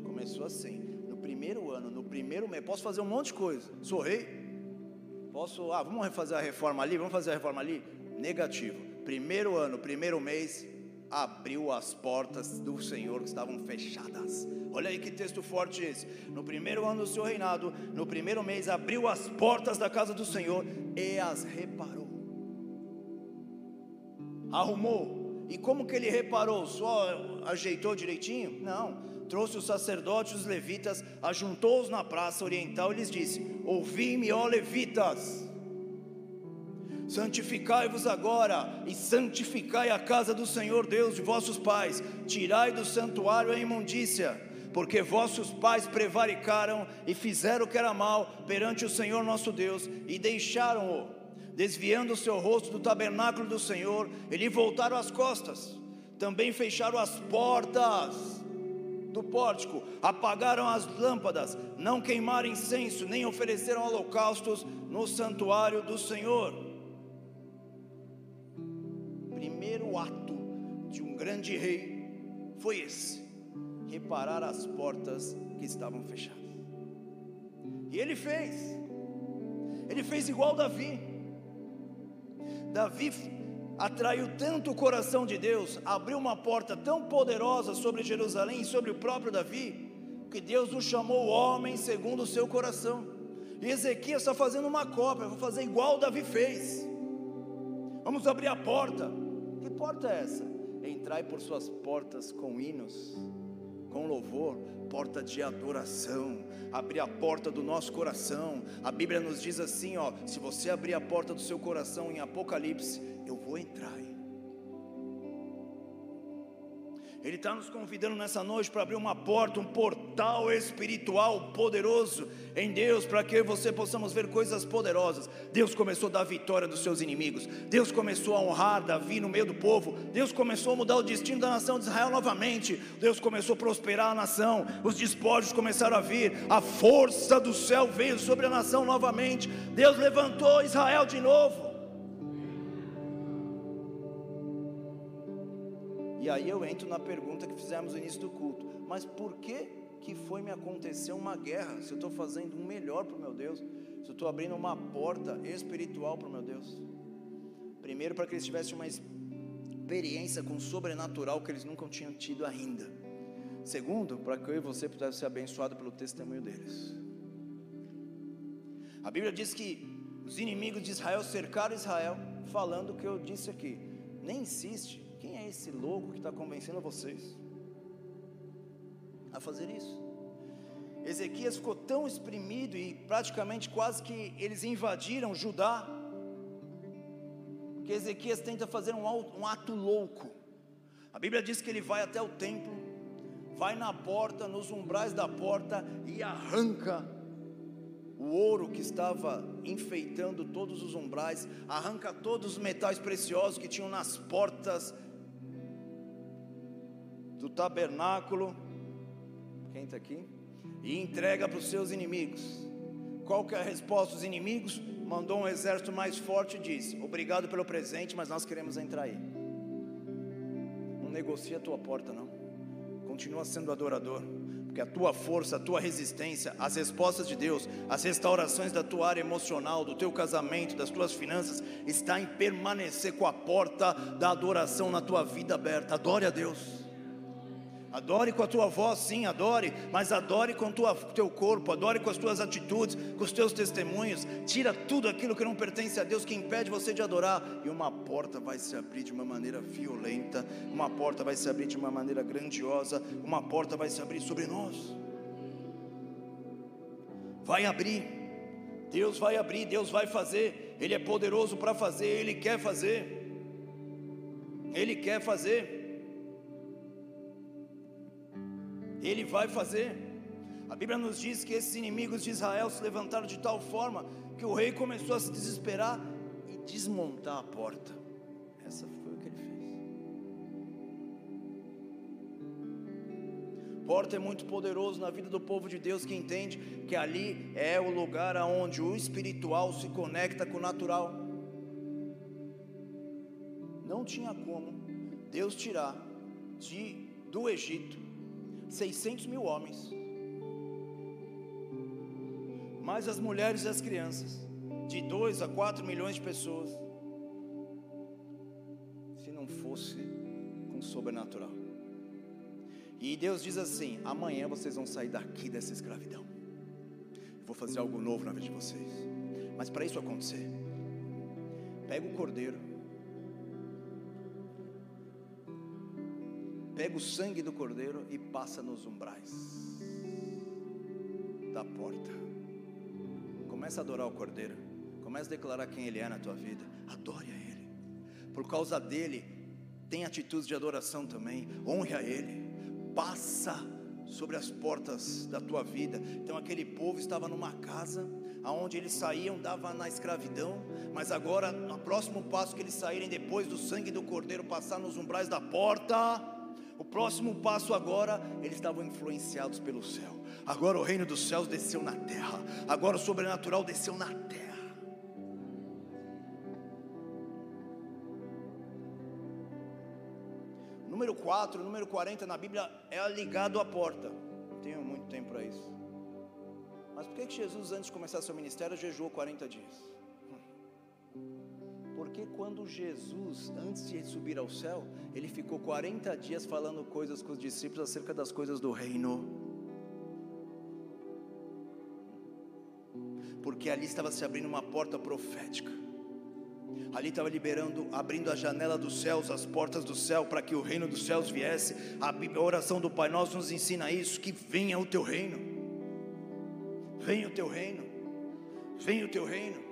Começou assim, no primeiro ano, no primeiro mês. Posso fazer um monte de coisa. Sou rei. Posso, ah, vamos fazer a reforma ali, vamos fazer a reforma ali. Negativo. Primeiro ano, primeiro mês, abriu as portas do Senhor que estavam fechadas. Olha aí que texto forte esse. No primeiro ano do seu reinado, no primeiro mês, abriu as portas da casa do Senhor e as reparou. Arrumou. E como que ele reparou? Só ajeitou direitinho? Não. Trouxe os sacerdotes, os levitas, ajuntou-os na praça oriental e lhes disse: Ouvi-me, ó levitas Santificai-vos agora e santificai a casa do Senhor Deus de vossos pais, tirai do santuário a imundícia, porque vossos pais prevaricaram e fizeram o que era mal perante o Senhor nosso Deus e deixaram-o, desviando o seu rosto do tabernáculo do Senhor, e lhe voltaram as costas. Também fecharam as portas do pórtico, apagaram as lâmpadas, não queimaram incenso, nem ofereceram holocaustos no santuário do Senhor primeiro ato de um grande rei foi esse: reparar as portas que estavam fechadas. E ele fez, ele fez igual Davi. Davi atraiu tanto o coração de Deus, abriu uma porta tão poderosa sobre Jerusalém e sobre o próprio Davi, que Deus o chamou homem segundo o seu coração. E Ezequias está fazendo uma cópia, vou fazer igual Davi fez. Vamos abrir a porta. Que porta é essa? Entrai por suas portas com hinos, com louvor, porta de adoração, abrir a porta do nosso coração. A Bíblia nos diz assim, ó, se você abrir a porta do seu coração em Apocalipse, eu vou entrar. Ele está nos convidando nessa noite para abrir uma porta, um portal espiritual poderoso em Deus, para que você possamos ver coisas poderosas. Deus começou a dar vitória dos seus inimigos, Deus começou a honrar Davi no meio do povo, Deus começou a mudar o destino da nação de Israel novamente, Deus começou a prosperar a nação, os despojos começaram a vir, a força do céu veio sobre a nação novamente, Deus levantou Israel de novo. E aí eu entro na pergunta que fizemos no início do culto: mas por que que foi me acontecer uma guerra? Se eu estou fazendo um melhor para o meu Deus, se eu estou abrindo uma porta espiritual para o meu Deus. Primeiro, para que eles tivessem uma experiência com o sobrenatural que eles nunca tinham tido ainda. Segundo, para que eu e você pudéssemos ser abençoados pelo testemunho deles. A Bíblia diz que os inimigos de Israel cercaram Israel, falando o que eu disse aqui. Nem insiste esse louco que está convencendo vocês a fazer isso? Ezequias ficou tão exprimido e praticamente quase que eles invadiram Judá, que Ezequias tenta fazer um, ato louco. A Bíblia diz que ele vai até o templo, vai na porta, nos umbrais da porta e arranca o ouro que estava enfeitando todos os umbrais, arranca todos os metais preciosos que tinham nas portas do tabernáculo, quem está aqui? E entrega para os seus inimigos. Qual que é a resposta dos inimigos? Mandou um exército mais forte e disse: Obrigado pelo presente, mas nós queremos entrar aí. Não negocia a tua porta, não. Continua sendo adorador porque a tua força, a tua resistência, as respostas de Deus, as restaurações da tua área emocional, do teu casamento, das tuas finanças, está em permanecer com a porta da adoração na tua vida aberta. Adore a Deus. Adore com a tua voz, sim, adore, mas adore com o teu corpo, adore com as tuas atitudes, com os teus testemunhos. Tira tudo aquilo que não pertence a Deus, que impede você de adorar, e uma porta vai se abrir de uma maneira violenta, uma porta vai se abrir de uma maneira grandiosa, uma porta vai se abrir sobre nós. Vai abrir, Deus vai abrir, Deus vai fazer, Ele é poderoso para fazer, Ele quer fazer, Ele quer fazer. Ele vai fazer. A Bíblia nos diz que esses inimigos de Israel se levantaram de tal forma que o rei começou a se desesperar e desmontar a porta. Essa foi o que ele fez. Porta é muito poderoso na vida do povo de Deus que entende que ali é o lugar aonde o espiritual se conecta com o natural. Não tinha como Deus tirar de do Egito 600 mil homens, mais as mulheres e as crianças, de 2 a 4 milhões de pessoas, se não fosse com sobrenatural. E Deus diz assim: amanhã vocês vão sair daqui dessa escravidão. vou fazer algo novo na vida de vocês. Mas para isso acontecer, pega o cordeiro pega o sangue do cordeiro e passa nos umbrais da porta. Começa a adorar o cordeiro. Começa a declarar quem ele é na tua vida. Adore a ele. Por causa dele, tem atitudes de adoração também. Honre a ele. Passa sobre as portas da tua vida. Então aquele povo estava numa casa aonde eles saíam dava na escravidão, mas agora no próximo passo que eles saírem depois do sangue do cordeiro passar nos umbrais da porta, o próximo passo agora, eles estavam influenciados pelo céu. Agora o reino dos céus desceu na terra. Agora o sobrenatural desceu na terra. Número 4, número 40 na Bíblia é ligado à porta. Não tenho muito tempo para isso. Mas por que, Jesus, antes de começar seu ministério, jejuou 40 dias? Por Porque quando Jesus, antes de subir ao céu, ele ficou 40 dias falando coisas com os discípulos acerca das coisas do reino. Porque ali estava se abrindo uma porta profética. Ali estava liberando, abrindo a janela dos céus, as portas do céu, para que o reino dos céus viesse. A oração do Pai Nosso nos ensina isso: que venha o teu reino. Venha o teu reino. Venha o teu reino.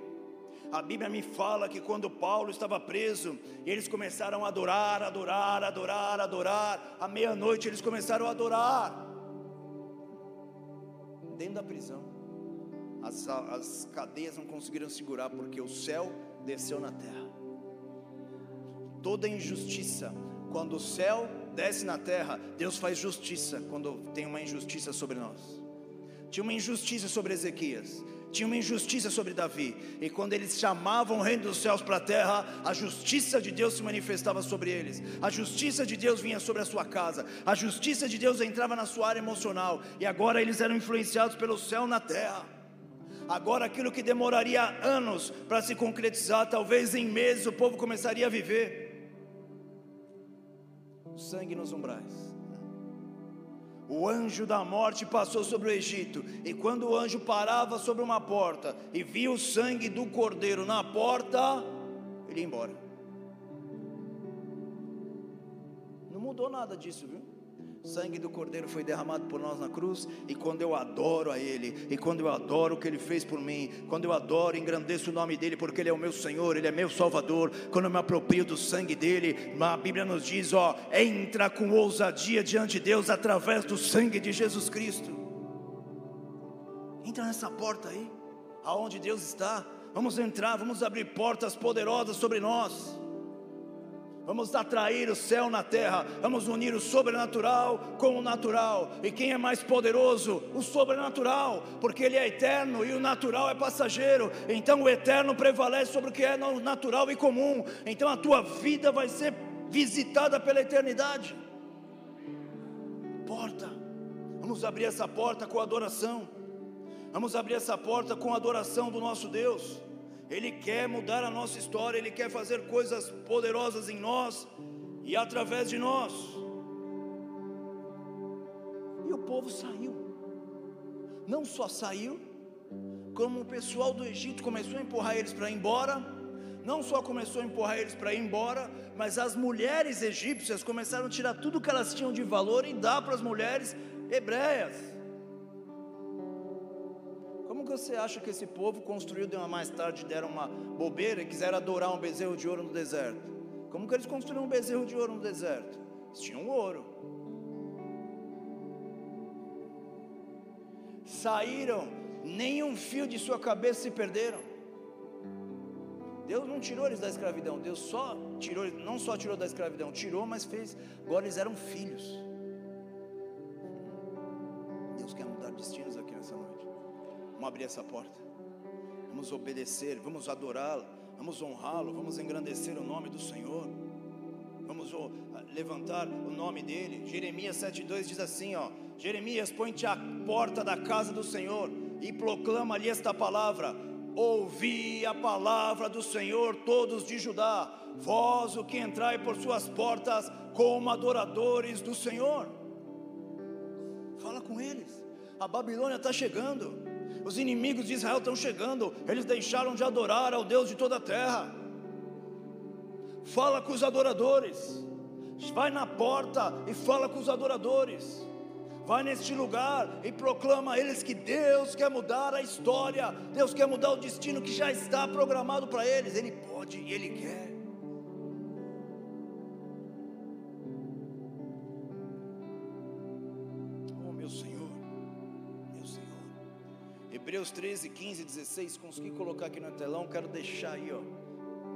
A Bíblia me fala que quando Paulo estava preso, eles começaram a adorar, adorar, adorar, adorar. À meia-noite eles começaram a adorar. Dentro da prisão, as, as cadeias não conseguiram segurar, porque o céu desceu na terra. Toda injustiça, quando o céu desce na terra, Deus faz justiça quando tem uma injustiça sobre nós. Tinha uma injustiça sobre Ezequias, tinha uma injustiça sobre Davi, e quando eles chamavam o reino dos céus para a terra, a justiça de Deus se manifestava sobre eles, a justiça de Deus vinha sobre a sua casa, a justiça de Deus entrava na sua área emocional, e agora eles eram influenciados pelo céu na terra. Agora, aquilo que demoraria anos para se concretizar, talvez em meses o povo começaria a viver. O sangue nos umbrais o anjo da morte passou sobre o Egito, e quando o anjo parava sobre uma porta e via o sangue do cordeiro na porta, ele ia embora. Não mudou nada disso, viu? O sangue do Cordeiro foi derramado por nós na cruz, e quando eu adoro a Ele, e quando eu adoro o que Ele fez por mim, quando eu adoro e engrandeço o nome dEle, porque Ele é o meu Senhor, Ele é meu Salvador, quando eu me aproprio do sangue dEle, a Bíblia nos diz: ó, entra com ousadia diante de Deus através do sangue de Jesus Cristo. Entra nessa porta aí, aonde Deus está. Vamos entrar, vamos abrir portas poderosas sobre nós. Vamos atrair o céu na terra, vamos unir o sobrenatural com o natural. E quem é mais poderoso? O sobrenatural, porque ele é eterno e o natural é passageiro. Então o eterno prevalece sobre o que é natural e comum. Então a tua vida vai ser visitada pela eternidade. Porta, vamos abrir essa porta com adoração. Vamos abrir essa porta com adoração do nosso Deus. Ele quer mudar a nossa história, Ele quer fazer coisas poderosas em nós e através de nós. E o povo saiu, não só saiu, como o pessoal do Egito começou a empurrar eles para ir embora, não só começou a empurrar eles para ir embora, mas as mulheres egípcias começaram a tirar tudo que elas tinham de valor e dar para as mulheres hebreias que você acha que esse povo construiu de uma mais tarde deram uma bobeira e quiseram adorar um bezerro de ouro no deserto? Como que eles construíram um bezerro de ouro no deserto? Eles tinham ouro. Saíram, nenhum fio de sua cabeça se perderam. Deus não tirou eles da escravidão, Deus só tirou, não só tirou da escravidão, tirou, mas fez, agora eles eram filhos. Deus quer mudar destinos aqui. Vamos abrir essa porta. Vamos obedecer, vamos adorá-lo, vamos honrá-lo, vamos engrandecer o nome do Senhor. Vamos levantar o nome dele. Jeremias 7:2 diz assim, ó: Jeremias, põe-te à porta da casa do Senhor e proclama ali esta palavra: Ouvi a palavra do Senhor, todos de Judá, vós o que entrai por suas portas como adoradores do Senhor. Fala com eles. A Babilônia está chegando. Os inimigos de Israel estão chegando, eles deixaram de adorar ao Deus de toda a terra. Fala com os adoradores, vai na porta e fala com os adoradores. Vai neste lugar e proclama a eles que Deus quer mudar a história, Deus quer mudar o destino que já está programado para eles. Ele pode e Ele quer. Hebreus 13, 15, 16, consegui colocar aqui no telão, quero deixar aí, ó.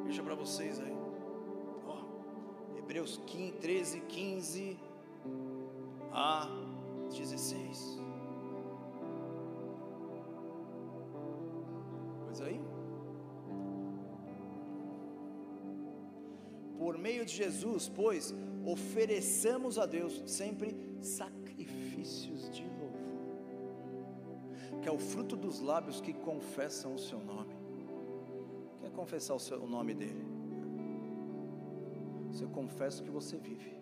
Deixa para vocês aí. Ó, Hebreus 15, 13, 15 a 16. Pois aí. Por meio de Jesus, pois, ofereçamos a Deus sempre sacrifícios de que é o fruto dos lábios que confessam o seu nome. Quer confessar o, seu, o nome dele? Você confessa o que você vive.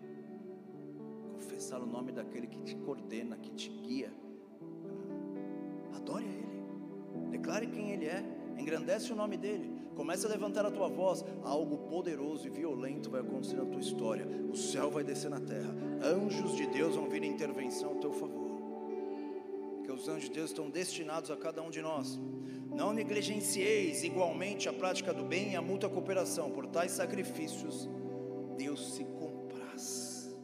Confessar o nome daquele que te coordena, que te guia. Adore a Ele. Declare quem Ele é. Engrandece o nome dele. Comece a levantar a tua voz. Algo poderoso e violento vai acontecer na tua história. O céu vai descer na terra. Anjos de Deus vão vir em intervenção ao teu favor. Os anjos de Deus estão destinados a cada um de nós. Não negligencieis igualmente a prática do bem e a mútua cooperação. Por tais sacrifícios, Deus se compraz.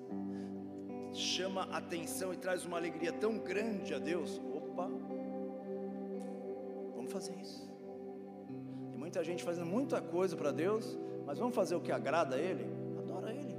Chama atenção e traz uma alegria tão grande a Deus. Opa, vamos fazer isso. Tem muita gente fazendo muita coisa para Deus, mas vamos fazer o que agrada a Ele? Adora Ele.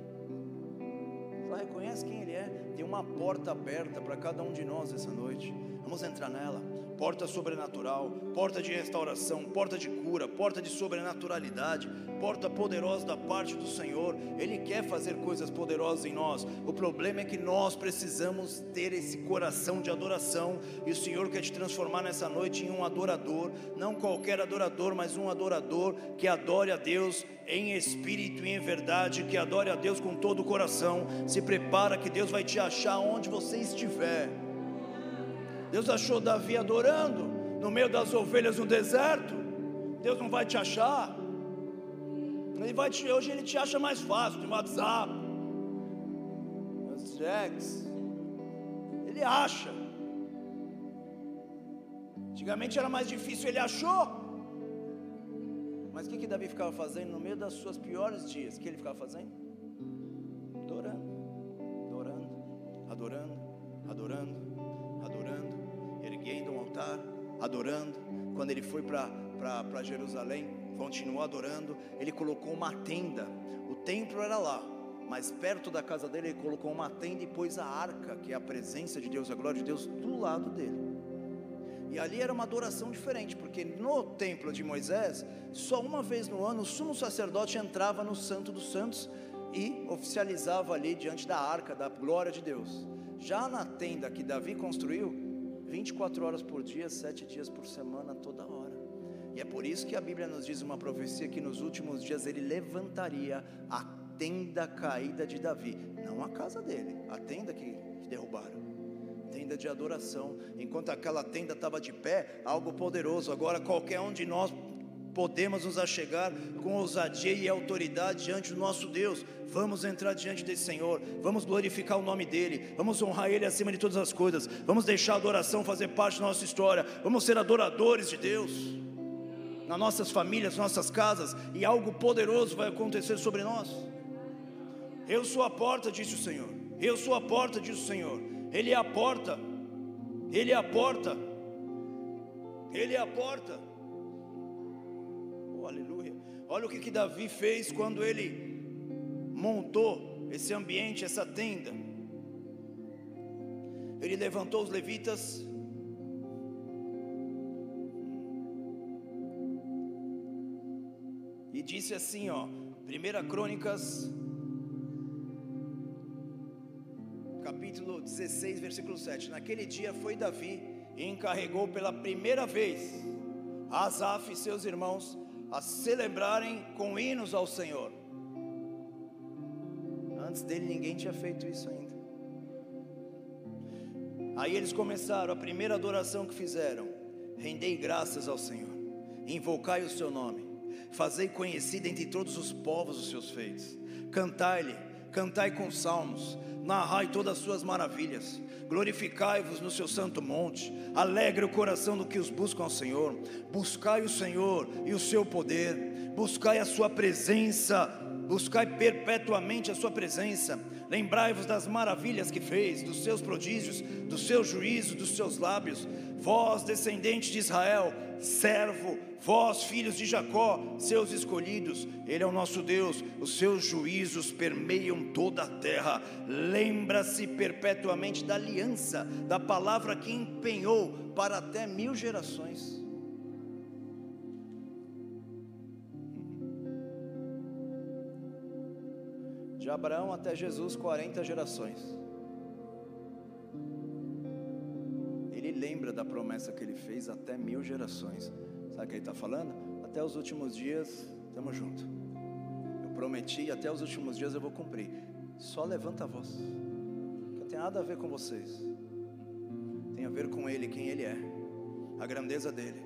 Só reconhece quem Ele é. Tem uma porta aberta para cada um de nós essa noite. Vamos entrar nela porta sobrenatural, porta de restauração, porta de cura, porta de sobrenaturalidade, porta poderosa da parte do Senhor. Ele quer fazer coisas poderosas em nós. O problema é que nós precisamos ter esse coração de adoração e o Senhor quer te transformar nessa noite em um adorador, não qualquer adorador, mas um adorador que adore a Deus em espírito e em verdade, que adore a Deus com todo o coração. Se prepara que Deus vai te achar onde você estiver. Deus achou Davi adorando no meio das ovelhas no deserto. Deus não vai te achar. Ele vai te, hoje ele te acha mais fácil no WhatsApp, nos checks. Ele acha. Antigamente era mais difícil, ele achou. Mas o que, que Davi ficava fazendo no meio das suas piores dias? O que ele ficava fazendo? Adorando, adorando, adorando, adorando altar, adorando. Quando ele foi para Jerusalém, continuou adorando. Ele colocou uma tenda. O templo era lá, mas perto da casa dele ele colocou uma tenda e pôs a arca, que é a presença de Deus, a glória de Deus, do lado dele. E ali era uma adoração diferente, porque no templo de Moisés, só uma vez no ano o sumo sacerdote entrava no Santo dos Santos e oficializava ali diante da arca da glória de Deus. Já na tenda que Davi construiu, 24 horas por dia, 7 dias por semana, toda hora. E é por isso que a Bíblia nos diz uma profecia que nos últimos dias ele levantaria a tenda caída de Davi, não a casa dele, a tenda que derrubaram. Tenda de adoração, enquanto aquela tenda estava de pé, algo poderoso. Agora qualquer um de nós podemos nos achegar com ousadia e autoridade diante do nosso Deus. Vamos entrar diante desse Senhor, vamos glorificar o nome dEle, vamos honrar Ele acima de todas as coisas, vamos deixar a adoração fazer parte da nossa história, vamos ser adoradores de Deus, nas nossas famílias, nossas casas, e algo poderoso vai acontecer sobre nós. Eu sou a porta, disse o Senhor, eu sou a porta, disse o Senhor, Ele é a porta, Ele é a porta, Ele é a porta. Olha o que, que Davi fez quando ele montou esse ambiente, essa tenda. Ele levantou os levitas. E disse assim, ó, 1 Crônicas, capítulo 16, versículo 7. Naquele dia foi Davi e encarregou pela primeira vez Asaf e seus irmãos a celebrarem com hinos ao Senhor. Antes dele ninguém tinha feito isso ainda. Aí eles começaram, a primeira adoração que fizeram: rendei graças ao Senhor, invocai o seu nome, fazei conhecido entre todos os povos os seus feitos, cantai-lhe, cantai com salmos, narrai todas as suas maravilhas, glorificai-vos no seu santo monte, alegre o coração do que os buscam ao Senhor, buscai o Senhor e o seu poder, buscai a sua presença, buscai perpetuamente a sua presença, lembrai-vos das maravilhas que fez, dos seus prodígios, dos seus juízos, dos seus lábios, vós, descendentes de Israel, servo, vós, filhos de Jacó, seus escolhidos, Ele é o nosso Deus, os seus juízos permeiam toda a terra. Lembra-se perpetuamente da aliança, da palavra que empenhou para até mil gerações. De Abraão até Jesus, 40 gerações. lembra da promessa que ele fez até mil gerações. Sabe o que ele está falando? Até os últimos dias, estamos juntos. Eu prometi até os últimos dias eu vou cumprir. Só levanta a voz. Não tem nada a ver com vocês. Tem a ver com Ele, quem Ele é, a grandeza dele.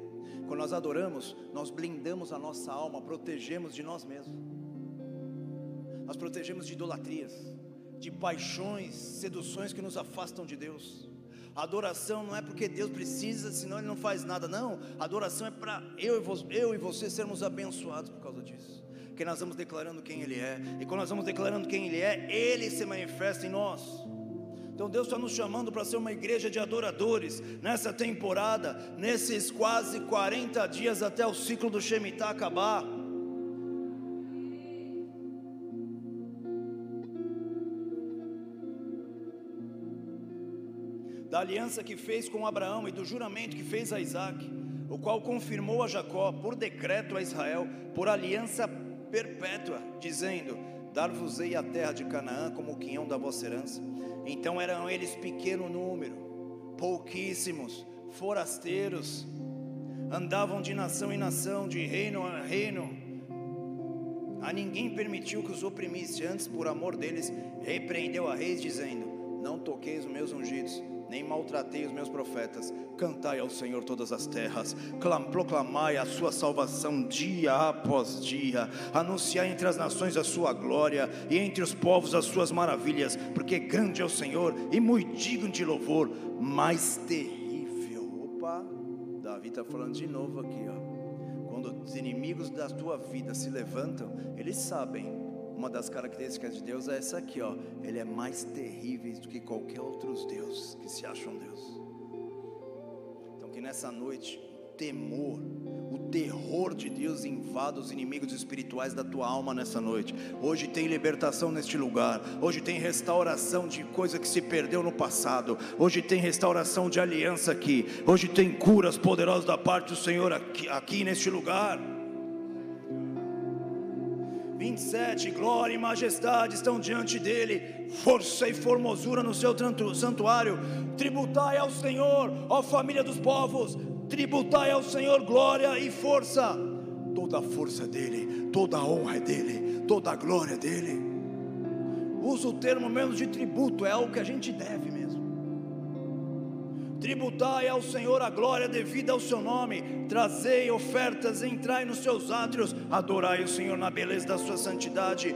Quando nós adoramos, nós blindamos a nossa alma, protegemos de nós mesmos. Nós protegemos de idolatrias, de paixões, seduções que nos afastam de Deus. adoração não é porque Deus precisa, senão Ele não faz nada, não. adoração é para eu, eu e você sermos abençoados por causa disso. Porque nós vamos declarando quem Ele é, e quando nós vamos declarando quem Ele é, Ele se manifesta em nós. Então Deus está nos chamando para ser uma igreja de adoradores nessa temporada, nesses quase 40 dias até o ciclo do Shemitah acabar. Da aliança que fez com Abraão e do juramento que fez a Isaac, o qual confirmou a Jacó por decreto a Israel, por aliança perpétua, dizendo: Dar-vos-ei a terra de Canaã como o quinhão da vossa herança então eram eles pequeno número, pouquíssimos, forasteiros, andavam de nação em nação, de reino a reino. A ninguém permitiu que os oprimisse, antes por amor deles, repreendeu a reis, dizendo: Não toqueis os meus ungidos nem maltratei os meus profetas. Cantai ao Senhor todas as terras, proclamai a sua salvação dia após dia, anunciai entre as nações a sua glória e entre os povos as suas maravilhas, porque grande é o Senhor e muito digno de louvor, mais terrível. Opa, Davi está falando de novo aqui, ó. Quando os inimigos da tua vida se levantam, eles sabem uma das características de Deus é essa aqui, ó. Ele é mais terrível do que qualquer outros deus que se acham Deus. Então que nessa noite o temor, o terror de Deus invada os inimigos espirituais da tua alma nessa noite. Hoje tem libertação neste lugar. Hoje tem restauração de coisa que se perdeu no passado. Hoje tem restauração de aliança aqui. Hoje tem curas poderosas da parte do Senhor aqui, aqui neste lugar. 27, glória e majestade estão diante dele, força e formosura no seu santuário. Tributai ao Senhor, ó família dos povos, tributai ao Senhor glória e força. Toda a força dele, toda a honra é dele, toda a glória é dele. Usa o termo menos de tributo, é algo que a gente deve. Tributai ao Senhor a glória devida ao seu nome, trazei ofertas, entrai nos seus átrios, adorai o Senhor na beleza da sua santidade,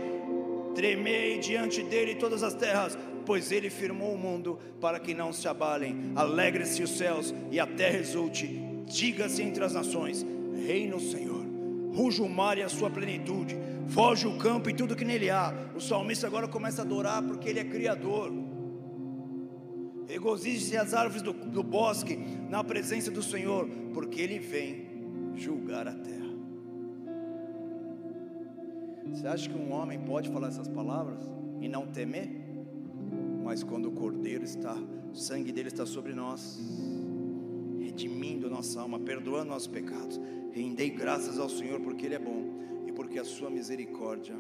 tremei diante dele todas as terras, pois ele firmou o mundo para que não se abalem. Alegre-se os céus e a terra exulte, diga-se entre as nações: Reina o Senhor. Ruja o mar e a sua plenitude, foge o campo e tudo que nele há. O salmista agora começa a adorar porque ele é criador. Regozije-se as árvores do, do bosque na presença do Senhor, porque Ele vem julgar a terra. Você acha que um homem pode falar essas palavras e não temer? Mas quando o Cordeiro está, o sangue dele está sobre nós, redimindo nossa alma, perdoando nossos pecados, rendei graças ao Senhor porque Ele é bom e porque a sua misericórdia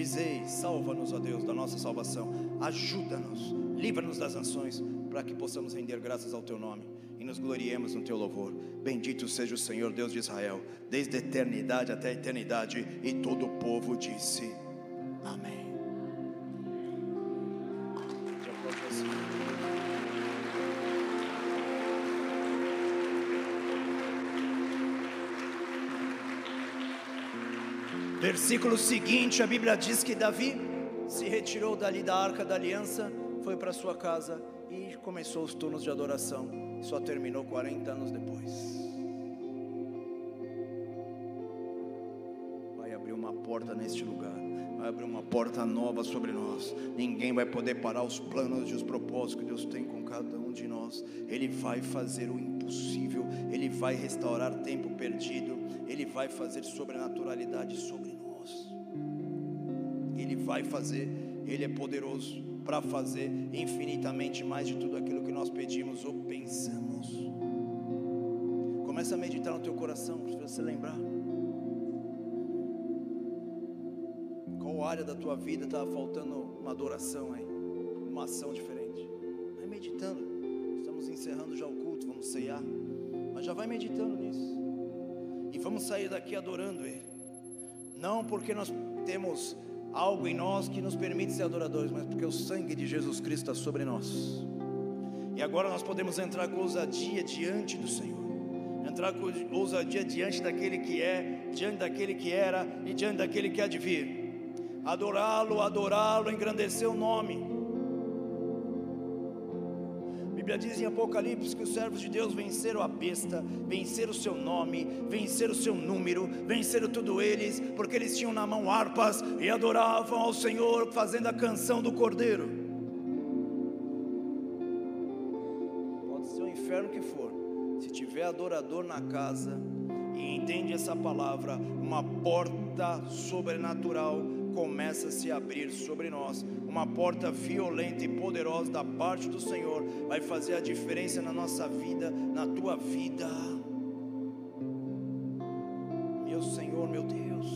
Dizei: salva-nos, ó Deus, da nossa salvação, ajuda-nos, livra-nos das nações, para que possamos render graças ao Teu nome e nos gloriemos no Teu louvor. Bendito seja o Senhor Deus de Israel, desde a eternidade até a eternidade, e todo o povo disse: Amém. Versículo seguinte, a Bíblia diz que Davi se retirou dali da arca da aliança, foi para sua casa e começou os turnos de adoração. Só terminou 40 anos depois. Vai abrir uma porta neste lugar vai abrir uma porta nova sobre nós. Ninguém vai poder parar os planos e os propósitos que Deus tem com cada um de nós. Ele vai fazer o impossível, Ele vai restaurar tempo perdido, Ele vai fazer sobrenaturalidade sobre nós. Ele vai fazer, Ele é poderoso para fazer infinitamente mais de tudo aquilo que nós pedimos ou pensamos. Começa a meditar no teu coração, para você lembrar. área da tua vida estava faltando uma adoração aí, uma ação diferente. Vai meditando. Estamos encerrando já o culto, vamos ceiar. Mas já vai meditando nisso. E vamos sair daqui adorando Ele. Não porque nós temos algo em nós que nos permite ser adoradores, mas porque o sangue de Jesus Cristo está sobre nós. E agora nós podemos entrar com ousadia diante do Senhor. Entrar com ousadia diante daquele que é, diante daquele que era e diante daquele que há de vir. Adorá-lo, adorá-lo, engrandecer o nome. Bíblia diz em Apocalipse que os servos de Deus venceram a besta, venceram o seu nome, venceram o seu número, venceram tudo eles, porque eles tinham na mão harpas e adoravam ao Senhor fazendo a canção do Cordeiro. Pode ser o inferno que for, se tiver adorador na casa e entende essa palavra, uma porta sobrenatural começa a se abrir sobre nós. Uma porta violenta e poderosa da parte do Senhor vai fazer a diferença na nossa vida, na tua vida. Meu Senhor, meu Deus.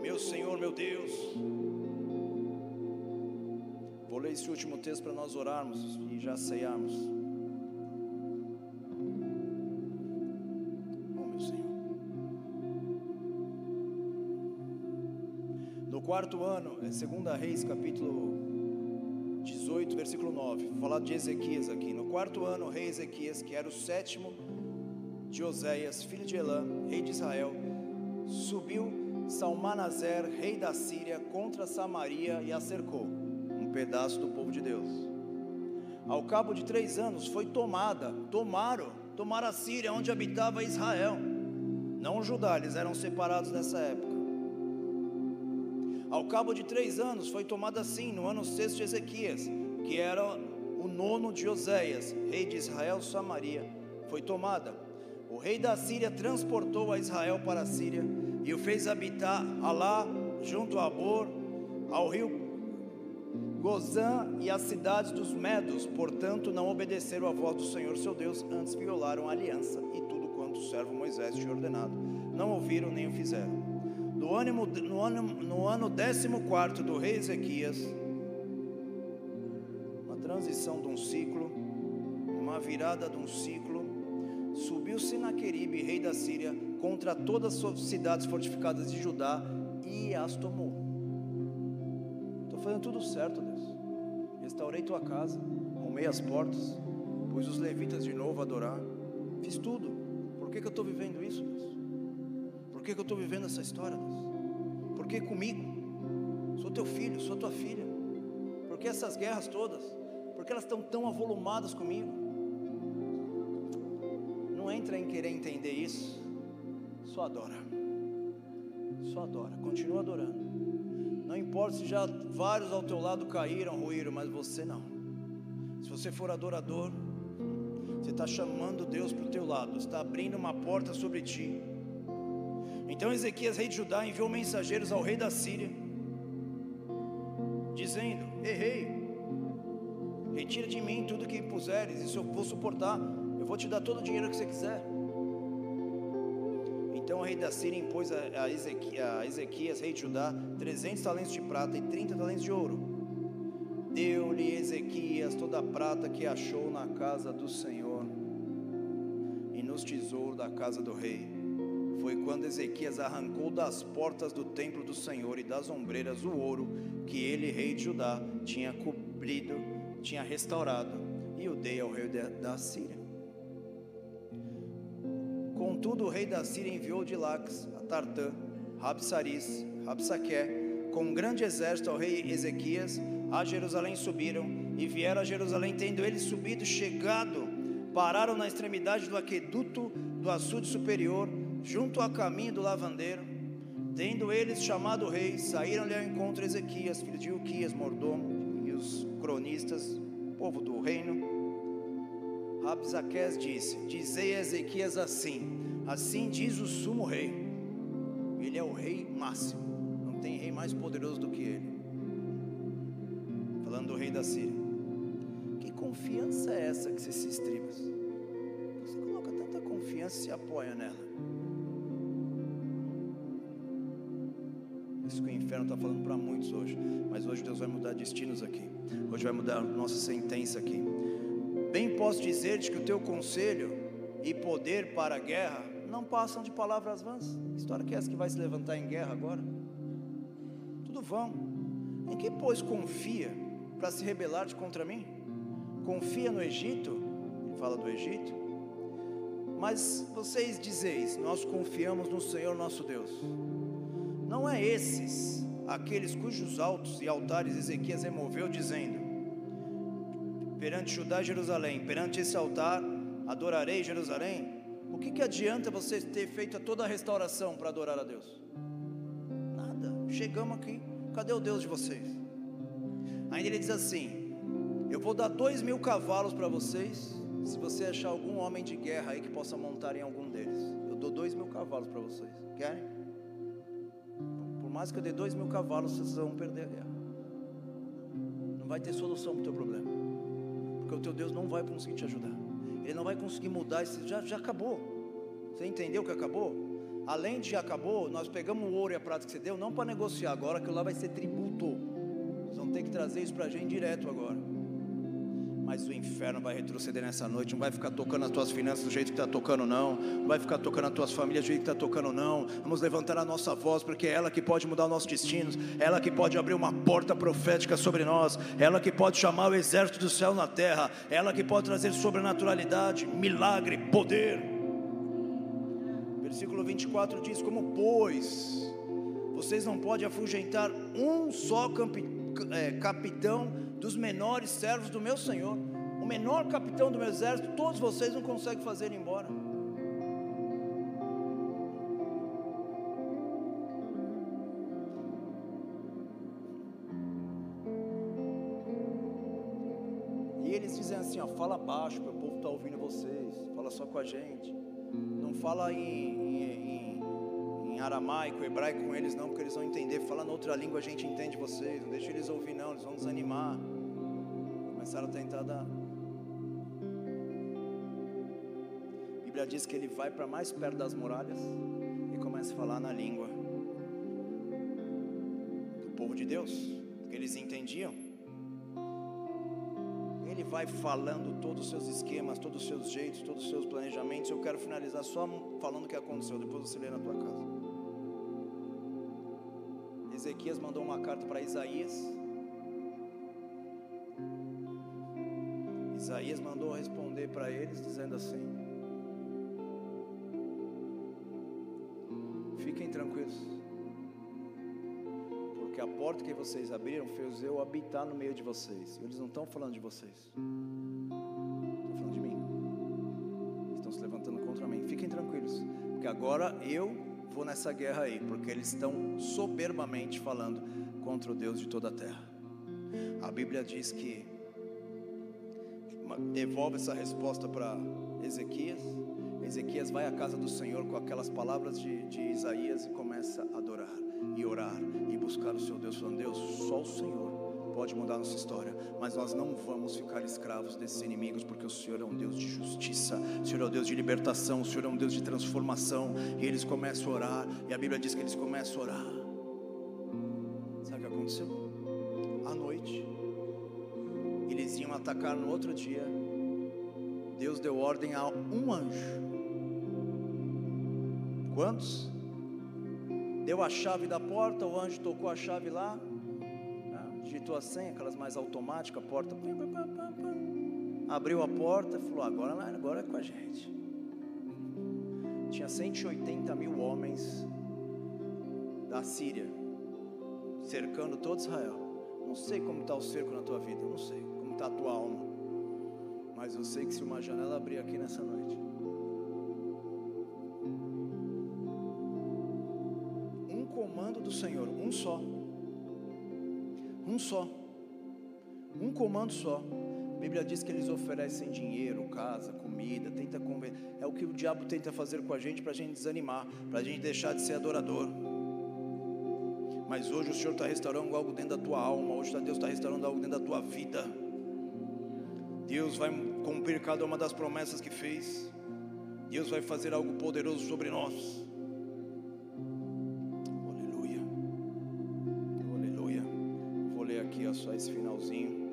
Meu Senhor, meu Deus. Vou ler esse último texto para nós orarmos e já ceiarmos. Quarto ano, é 2 Reis, capítulo 18, versículo 9. Vou falar de Ezequias aqui. No quarto ano, o rei Ezequias, que era o sétimo de Oséias, filho de Elã, rei de Israel, subiu Salmanazer, rei da Síria, contra Samaria e a cercou, um pedaço do povo de Deus. Ao cabo de três anos, foi tomada, tomaram, tomaram a Síria, onde habitava Israel, não Judá, eles eram separados nessa época. Ao cabo de três anos, foi tomada assim, no ano sexto de Ezequias, que era o nono de Oséias, rei de Israel, Samaria, foi tomada. O rei da Síria transportou a Israel para a Síria e o fez habitar Alá, junto a Abor, ao rio Gozã e às cidades dos Medos, portanto não obedeceram à voz do Senhor seu Deus, antes violaram a aliança e tudo quanto o servo Moisés tinha ordenado. Não ouviram nem o fizeram no ano, no ano, no ano 14 do rei Ezequias, uma transição de um ciclo, uma virada de um ciclo, subiu Sinaqueribe, rei da Síria, contra todas as cidades fortificadas de Judá e as tomou. Estou fazendo tudo certo, Deus. Restaurei tua casa, arrumei as portas, pus os levitas de novo a adorar, fiz tudo. Por que, que eu estou vivendo isso, Deus? Que, que eu estou vivendo essa história, Deus? Por que comigo? Sou teu filho, sou tua filha. Por que essas guerras todas? Por que elas estão tão avolumadas comigo? Não entra em querer entender isso. Só adora. Só adora. Continua adorando. Não importa se já vários ao teu lado caíram, ruíram, mas você não. Se você for adorador, você está chamando Deus para o teu lado, está abrindo uma porta sobre ti. Então Ezequias, rei de Judá, enviou mensageiros ao rei da Síria, dizendo: Errei, retira de mim tudo que puseres, isso eu vou suportar, eu vou te dar todo o dinheiro que você quiser. Então o rei da Síria impôs a Ezequias, rei de Judá, 300 talentos de prata e 30 talentos de ouro. Deu-lhe Ezequias toda a prata que achou na casa do Senhor e nos tesouros da casa do rei foi quando Ezequias arrancou das portas do templo do Senhor e das ombreiras o ouro que ele, rei de Judá, tinha cobrido, tinha restaurado, e o dei ao rei da Síria. Contudo, o rei da Síria enviou de Lax a Tartã, Rabsaris, Rabsaqué, com um grande exército ao rei Ezequias, a Jerusalém subiram e vieram a Jerusalém, tendo eles subido, chegado, pararam na extremidade do aqueduto do açude superior, junto ao caminho do lavandeiro. Tendo eles chamado o rei, saíram-lhe ao encontro Ezequias, filho de Uquias, mordomo, e os cronistas, povo do reino. Rabsaques disse: Dizei a Ezequias assim: Assim diz o sumo rei. Ele é o rei máximo, não tem rei mais poderoso do que ele. Falando do rei da Síria. Que confiança é essa que você se estriba? Você coloca tanta confiança e se apoia nela. Isso que o inferno está falando para muitos hoje. Mas hoje Deus vai mudar destinos aqui. Hoje vai mudar nossa sentença aqui. Bem posso dizer-te que o teu conselho e poder para a guerra não passam de palavras vãs. História que é essa que vai se levantar em guerra agora? Tudo vão. Em que, pois, confia para se rebelar contra mim? Confia no Egito? Ele fala do Egito. Mas vocês dizeis: Nós confiamos no Senhor nosso Deus. Não é esses aqueles cujos altos e altares Ezequias removeu, dizendo: Perante Judá e Jerusalém, perante esse altar, adorarei Jerusalém. O que, que adianta você ter feito toda a restauração para adorar a Deus? Nada. Chegamos aqui, cadê o Deus de vocês? Ainda ele diz assim: Eu vou dar dois mil cavalos para vocês, se você achar algum homem de guerra aí que possa montar em algum deles. Eu dou dois mil cavalos para vocês. Querem? Mais que eu dê dois mil cavalos, vocês vão perder a guerra. Não vai ter solução para o teu problema. Porque o teu Deus não vai conseguir te ajudar. Ele não vai conseguir mudar isso. Já, já acabou. Você entendeu que acabou? Além de acabou, nós pegamos o ouro e a prata que você deu, não para negociar agora, que lá vai ser tributo. Vocês vão ter que trazer isso para a gente direto agora. Mas o inferno vai retroceder nessa noite, não vai ficar tocando as tuas finanças do jeito que está tocando, não. Não vai ficar tocando as tuas famílias do jeito que está tocando, não. Vamos levantar a nossa voz, porque é ela que pode mudar o nosso destino, é ela que pode abrir uma porta profética sobre nós, é ela que pode chamar o exército do céu na terra, é ela que pode trazer sobrenaturalidade, milagre, poder. Versículo 24 diz: Como pois vocês não podem afugentar um só é, capitão dos menores servos do meu Senhor, o menor capitão do meu exército, todos vocês não conseguem fazer ele embora. E eles dizem assim: ó, fala baixo, o povo está ouvindo vocês, fala só com a gente, não fala em, em aramaico, hebraico com eles, não, porque eles vão entender. Fala na outra língua, a gente entende vocês. Não deixa eles ouvir, não, eles vão desanimar começaram a tentar dar. A Bíblia diz que ele vai para mais perto das muralhas e começa a falar na língua do povo de Deus, que eles entendiam. Ele vai falando todos os seus esquemas, todos os seus jeitos, todos os seus planejamentos. Eu quero finalizar só falando o que aconteceu, depois você lê na tua casa. Ezequias mandou uma carta para Isaías Isaías mandou responder para eles dizendo assim: Fiquem tranquilos, porque a porta que vocês abriram fez eu habitar no meio de vocês. Eles não estão falando de vocês, estão falando de mim. Estão se levantando contra mim. Fiquem tranquilos, porque agora eu vou nessa guerra aí, porque eles estão soberbamente falando contra o Deus de toda a terra. A Bíblia diz que devolve essa resposta para Ezequias. Ezequias vai à casa do Senhor com aquelas palavras de, de Isaías e começa a adorar e orar e buscar o seu Deus, falando: Deus, só o Senhor pode mudar nossa história, mas nós não vamos ficar escravos desses inimigos, porque o Senhor é um Deus de justiça, o Senhor é um Deus de libertação, o Senhor é um Deus de transformação. E eles começam a orar, e a Bíblia diz que eles começam a orar. Sabe o que aconteceu? atacar no outro dia, Deus deu ordem a um anjo. Quantos? Deu a chave da porta, o anjo tocou a chave lá? Digitou a senha, aquelas mais automáticas, a porta. Abriu a porta e falou: agora, agora é com a gente. Tinha 180 mil homens da Síria cercando todo Israel. Não sei como está o cerco na tua vida, não sei está a tua alma. Mas eu sei que se uma janela abrir aqui nessa noite, um comando do Senhor, um só, um só, um comando só. A Bíblia diz que eles oferecem dinheiro, casa, comida, tenta convencer. É o que o diabo tenta fazer com a gente para a gente desanimar, para a gente deixar de ser adorador. Mas hoje o Senhor está restaurando algo dentro da tua alma, hoje Deus está restaurando algo dentro da tua vida. Deus vai cumprir cada uma das promessas que fez. Deus vai fazer algo poderoso sobre nós. Só esse finalzinho.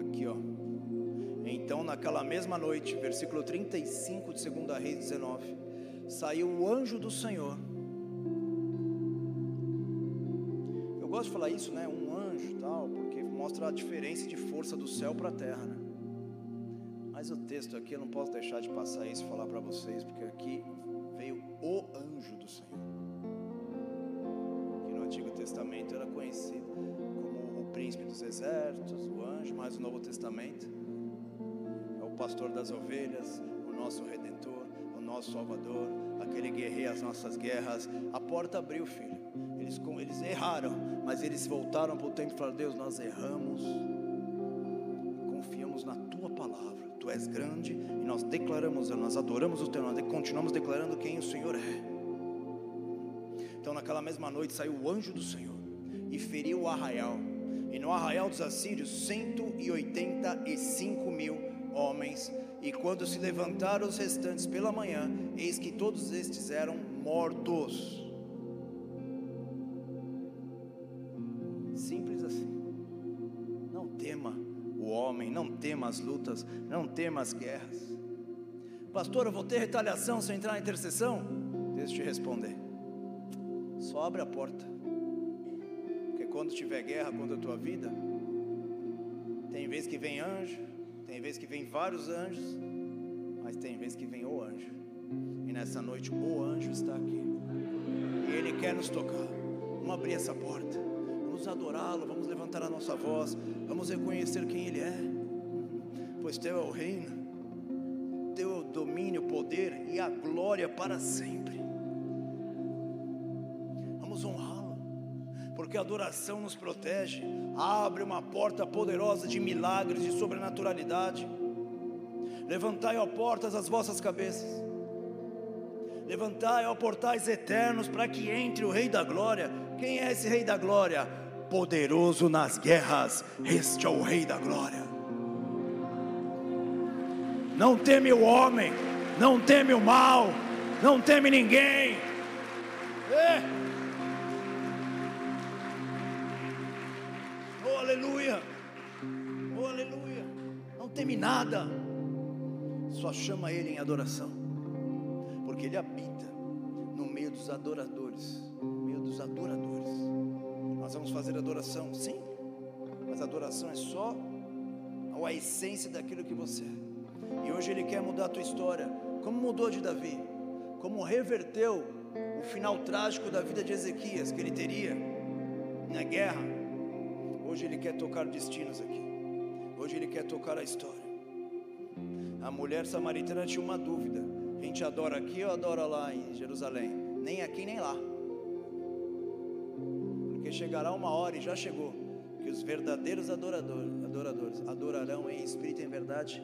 Aqui, ó. Então, naquela mesma noite, versículo 35 de 2 Reis 19, saiu o anjo do Senhor. Eu gosto de falar isso, né? Um anjo tal, porque mostra a diferença de força do céu para a terra, né? Mas o texto aqui eu não posso deixar de passar isso e falar para vocês, porque aqui veio o anjo do Senhor. Testamento era conhecido como o príncipe dos exércitos, o anjo, mas no Novo Testamento é o pastor das ovelhas, o nosso redentor, o nosso salvador, aquele que guerreia as nossas guerras. A porta abriu, filho. Eles, eles erraram, mas eles voltaram para o templo e falaram: Deus, nós erramos. Confiamos na tua palavra. Tu és grande e nós declaramos, nós adoramos o teu nome, continuamos declarando quem o Senhor é. Naquela mesma noite, saiu o anjo do Senhor e feriu o arraial. E no arraial dos assírios, 185 mil homens. E quando se levantaram os restantes pela manhã, eis que todos estes eram mortos. Simples assim. Não tema o homem, não tema as lutas, não tema as guerras. Pastor, eu vou ter retaliação se eu entrar na intercessão? Deixa eu te responder. Só abre a porta. Porque quando tiver guerra contra a tua vida, tem vez que vem anjo, tem vez que vem vários anjos, mas tem vez que vem o anjo. E nessa noite o anjo está aqui. E ele quer nos tocar. Vamos abrir essa porta. Vamos adorá-lo, vamos levantar a nossa voz, vamos reconhecer quem ele é. Pois teu é o reino, teu é o domínio, o poder e a glória para sempre. Porque a adoração nos protege, abre uma porta poderosa de milagres, de sobrenaturalidade. Levantai, ó portas, as vossas cabeças. Levantai, ó portais eternos, para que entre o Rei da Glória. Quem é esse Rei da Glória? Poderoso nas guerras, este é o Rei da Glória. Não teme o homem, não teme o mal, não teme ninguém. É. aleluia, oh, aleluia. Não teme nada, só chama Ele em adoração, porque Ele habita no meio dos adoradores, no meio dos adoradores. Nós vamos fazer adoração, sim, mas adoração é só a essência daquilo que você é. E hoje Ele quer mudar a tua história, como mudou de Davi, como reverteu o final trágico da vida de Ezequias que ele teria na guerra. Hoje Ele quer tocar destinos aqui, hoje Ele quer tocar a história. A mulher samaritana tinha uma dúvida: a gente adora aqui ou adora lá em Jerusalém? Nem aqui nem lá. Porque chegará uma hora e já chegou que os verdadeiros adoradores, adoradores adorarão em espírito e em verdade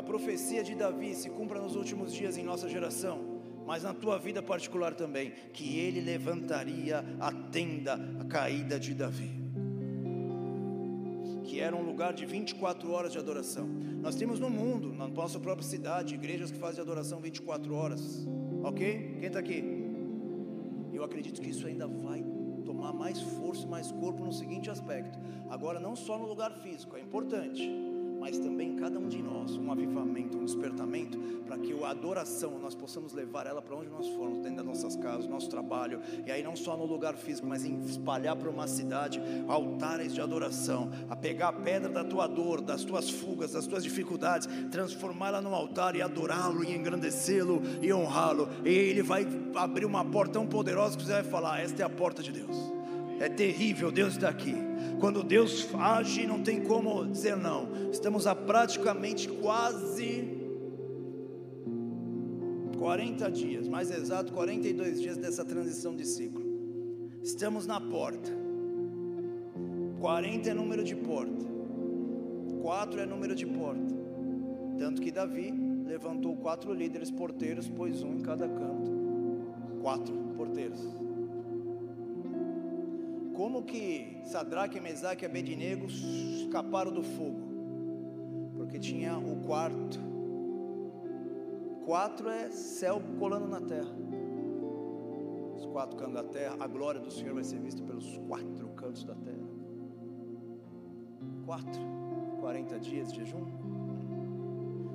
a profecia de Davi se cumpra nos últimos dias em nossa geração, mas na tua vida particular também, que ele levantaria a tenda a caída de Davi. Que era um lugar de 24 horas de adoração. Nós temos no mundo, na nossa própria cidade, igrejas que fazem adoração 24 horas. Ok? Quem está aqui? Eu acredito que isso ainda vai tomar mais força, mais corpo no seguinte aspecto. Agora, não só no lugar físico, é importante mas também cada um de nós, um avivamento, um despertamento, para que a adoração nós possamos levar ela para onde nós formos, dentro das nossas casas, nosso trabalho, e aí não só no lugar físico, mas em espalhar para uma cidade altares de adoração, a pegar a pedra da tua dor, das tuas fugas, das tuas dificuldades, transformá-la num altar e adorá-lo e engrandecê-lo e honrá-lo, e ele vai abrir uma porta tão poderosa que você vai falar: esta é a porta de Deus. É terrível, Deus está aqui. Quando Deus age, não tem como dizer não. Estamos há praticamente quase 40 dias, mais exato, 42 dias dessa transição de ciclo. Estamos na porta. 40 é número de porta. 4 é número de porta. Tanto que Davi levantou quatro líderes porteiros, pôs um em cada canto. Quatro porteiros como que Sadraque, Mesaque e Abednego escaparam do fogo? Porque tinha o quarto. Quatro é céu colando na terra. Os quatro cantos da terra, a glória do Senhor vai ser vista pelos quatro cantos da terra. quatro, 40 dias de jejum.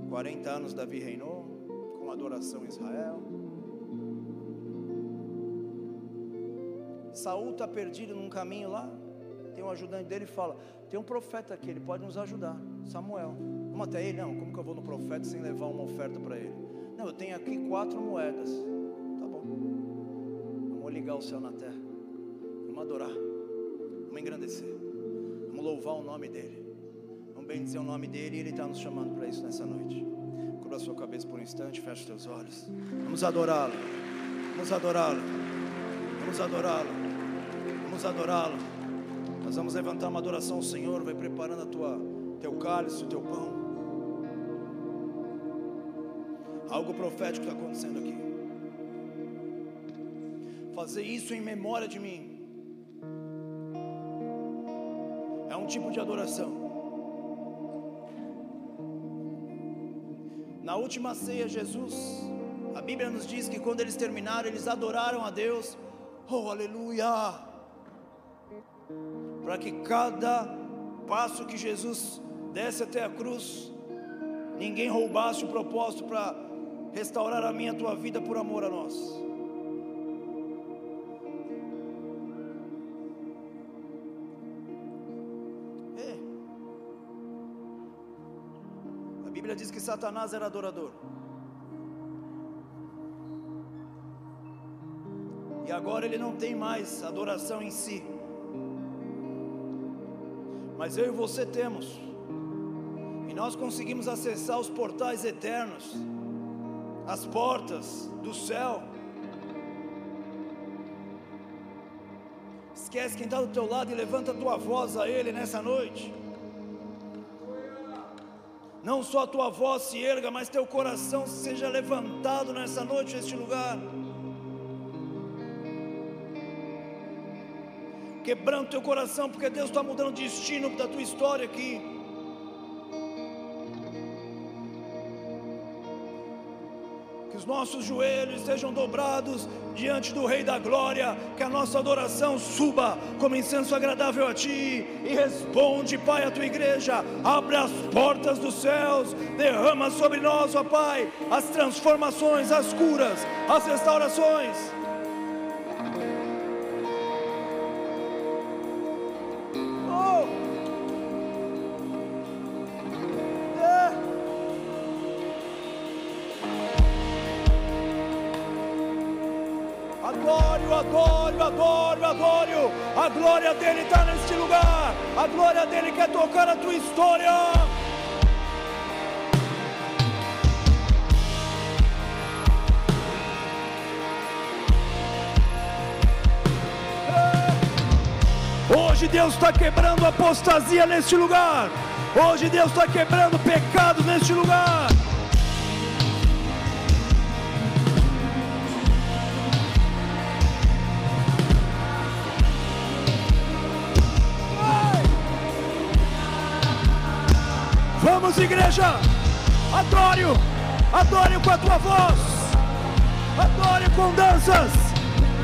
40 anos Davi reinou, com adoração em Israel. Saul está perdido num caminho lá. Tem um ajudante dele e fala: Tem um profeta aqui, ele pode nos ajudar. Samuel. Vamos até ele? Não, como que eu vou no profeta sem levar uma oferta para ele? Não, eu tenho aqui quatro moedas. Tá bom. Vamos ligar o céu na terra. Vamos adorar. Vamos engrandecer. Vamos louvar o nome dele. Vamos bendizer o nome dele e ele está nos chamando para isso nessa noite. Cubra a sua cabeça por um instante, feche os teus olhos. Vamos adorá-lo. Vamos adorá-lo. Vamos adorá-lo. Vamos adorá-lo. Nós vamos levantar uma adoração ao Senhor. Vai preparando a tua, teu cálice, o teu pão. Algo profético está acontecendo aqui. Fazer isso em memória de mim. É um tipo de adoração. Na última ceia, Jesus, a Bíblia nos diz que quando eles terminaram, eles adoraram a Deus. Oh, aleluia! Para que cada passo que Jesus desse até a cruz, ninguém roubasse o propósito para restaurar a minha a tua vida por amor a nós. É. A Bíblia diz que Satanás era adorador. E agora ele não tem mais adoração em si. Mas eu e você temos. E nós conseguimos acessar os portais eternos, as portas do céu. Esquece quem está do teu lado e levanta a tua voz a Ele nessa noite. Não só a tua voz se erga, mas teu coração seja levantado nessa noite, neste lugar. Quebrando teu coração, porque Deus está mudando o destino da tua história aqui. Que os nossos joelhos sejam dobrados diante do Rei da Glória, que a nossa adoração suba como incenso agradável a Ti, e responde, Pai, a Tua igreja, abre as portas dos céus, derrama sobre nós, ó Pai, as transformações, as curas, as restaurações. A glória dele está neste lugar. A glória dele quer tocar a tua história. Hoje Deus está quebrando apostasia neste lugar. Hoje Deus está quebrando pecados neste lugar. Vamos, igreja, adore-o, adore-o com a tua voz, adore com danças,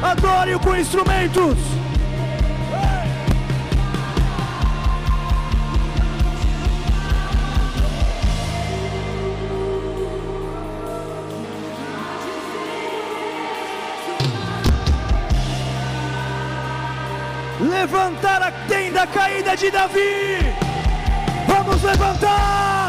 adore com instrumentos. levantar a tenda caída de Davi. Vamos levantar!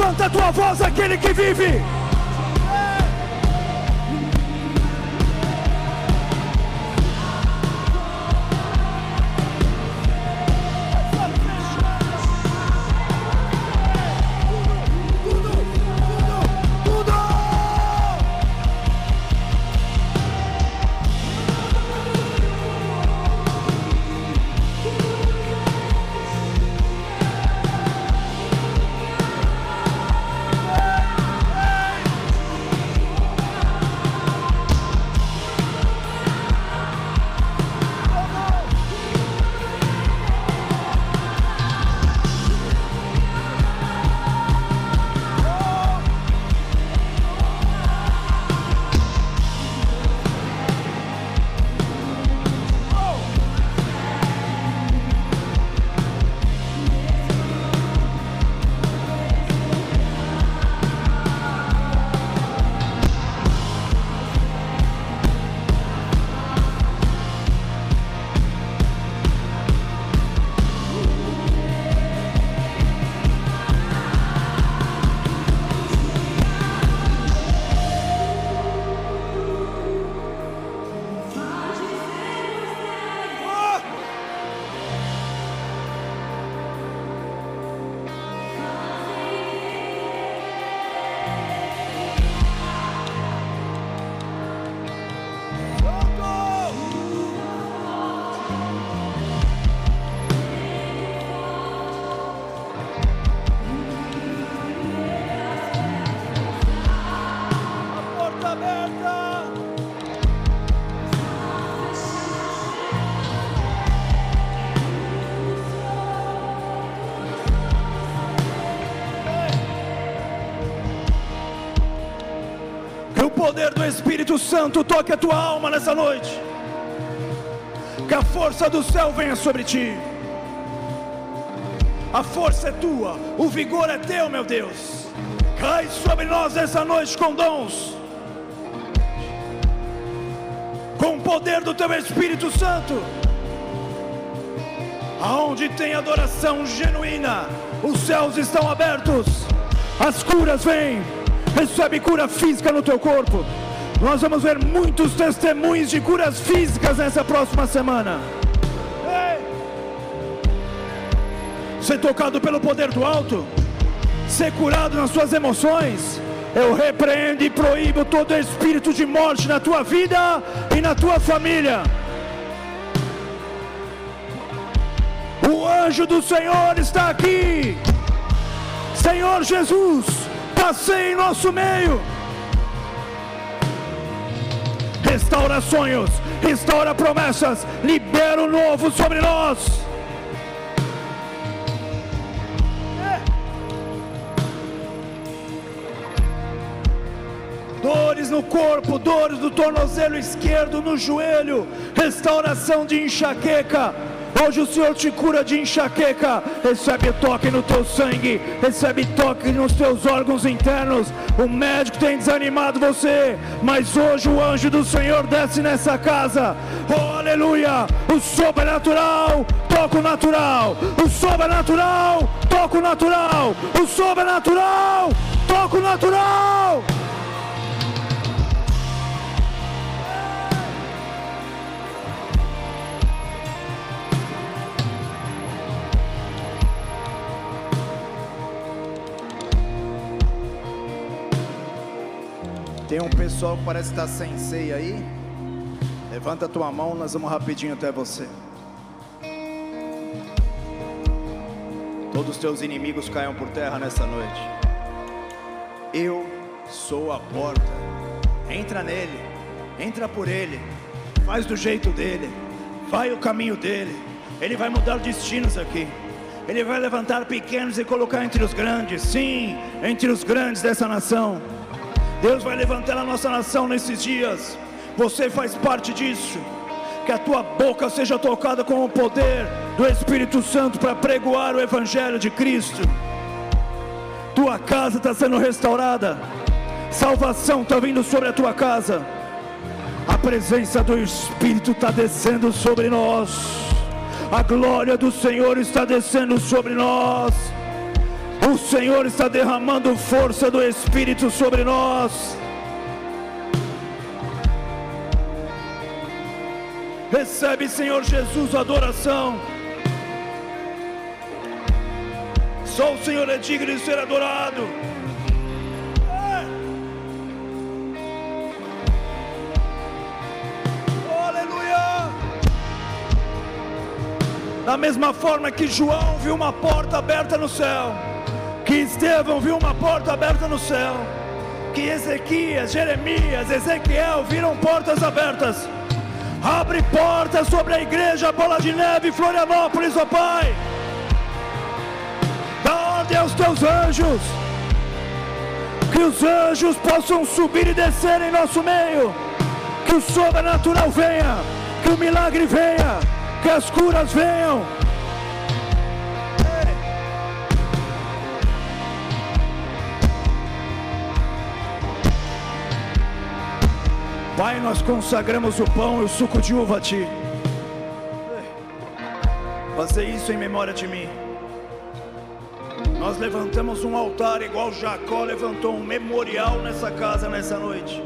Levanta a tua voz, aquele que vive. Poder do Espírito Santo toque a tua alma nessa noite. Que a força do céu venha sobre ti. A força é tua, o vigor é teu, meu Deus. Cai sobre nós essa noite com dons, com o poder do teu Espírito Santo. Aonde tem adoração genuína, os céus estão abertos, as curas vêm. Recebe cura física no teu corpo. Nós vamos ver muitos testemunhos de curas físicas nessa próxima semana. ser tocado pelo poder do alto, ser curado nas suas emoções. Eu repreendo e proíbo todo espírito de morte na tua vida e na tua família. O anjo do Senhor está aqui. Senhor Jesus, passei em nosso meio. Restaura sonhos, restaura promessas, libera o novo sobre nós. dores no corpo, dores do tornozelo esquerdo, no joelho, restauração de enxaqueca. Hoje o Senhor te cura de enxaqueca. Recebe toque no teu sangue, recebe toque nos teus órgãos internos. O médico tem desanimado você, mas hoje o anjo do Senhor desce nessa casa. Oh, aleluia! O sobrenatural toca o natural. O sobrenatural toca o natural. O sobrenatural toca o natural. Tem um pessoal que parece estar sem ceia aí. Levanta a tua mão, nós vamos rapidinho até você. Todos os teus inimigos caiam por terra nessa noite. Eu sou a porta. Entra nele, entra por ele, faz do jeito dele, vai o caminho dele. Ele vai mudar destinos aqui. Ele vai levantar pequenos e colocar entre os grandes, sim, entre os grandes dessa nação. Deus vai levantar a nossa nação nesses dias. Você faz parte disso. Que a tua boca seja tocada com o poder do Espírito Santo para pregoar o Evangelho de Cristo. Tua casa está sendo restaurada. Salvação está vindo sobre a tua casa. A presença do Espírito está descendo sobre nós. A glória do Senhor está descendo sobre nós. O Senhor está derramando força do Espírito sobre nós. Recebe, Senhor Jesus, adoração. Só o Senhor é digno de ser adorado. É. Aleluia. Da mesma forma que João viu uma porta aberta no céu que Estevão viu uma porta aberta no céu, que Ezequias, Jeremias, Ezequiel viram portas abertas. Abre portas sobre a igreja Bola de Neve, Florianópolis, ó oh Pai. Dá ordem aos teus anjos, que os anjos possam subir e descer em nosso meio, que o sobrenatural venha, que o milagre venha, que as curas venham Pai, nós consagramos o pão e o suco de uva a Ti. Fazer isso em memória de mim. Nós levantamos um altar igual Jacó levantou um memorial nessa casa nessa noite.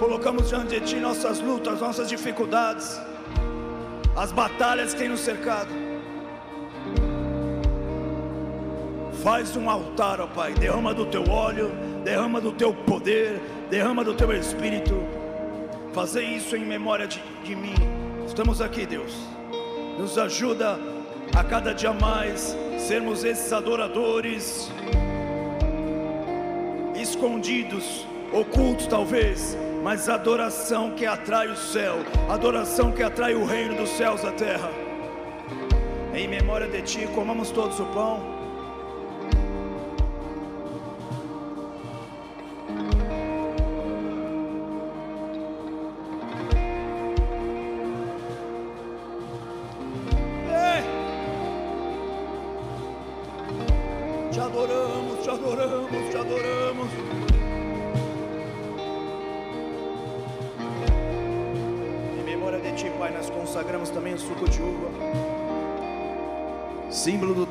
Colocamos diante de Ti nossas lutas, nossas dificuldades, as batalhas que tem nos cercado. Faz um altar, ó Pai, derrama do Teu óleo, derrama do Teu poder, derrama do teu espírito. Fazer isso em memória de, de mim. Estamos aqui, Deus. Nos ajuda a cada dia mais sermos esses adoradores escondidos, ocultos talvez, mas adoração que atrai o céu, adoração que atrai o reino dos céus à terra. Em memória de ti, comamos todos o pão.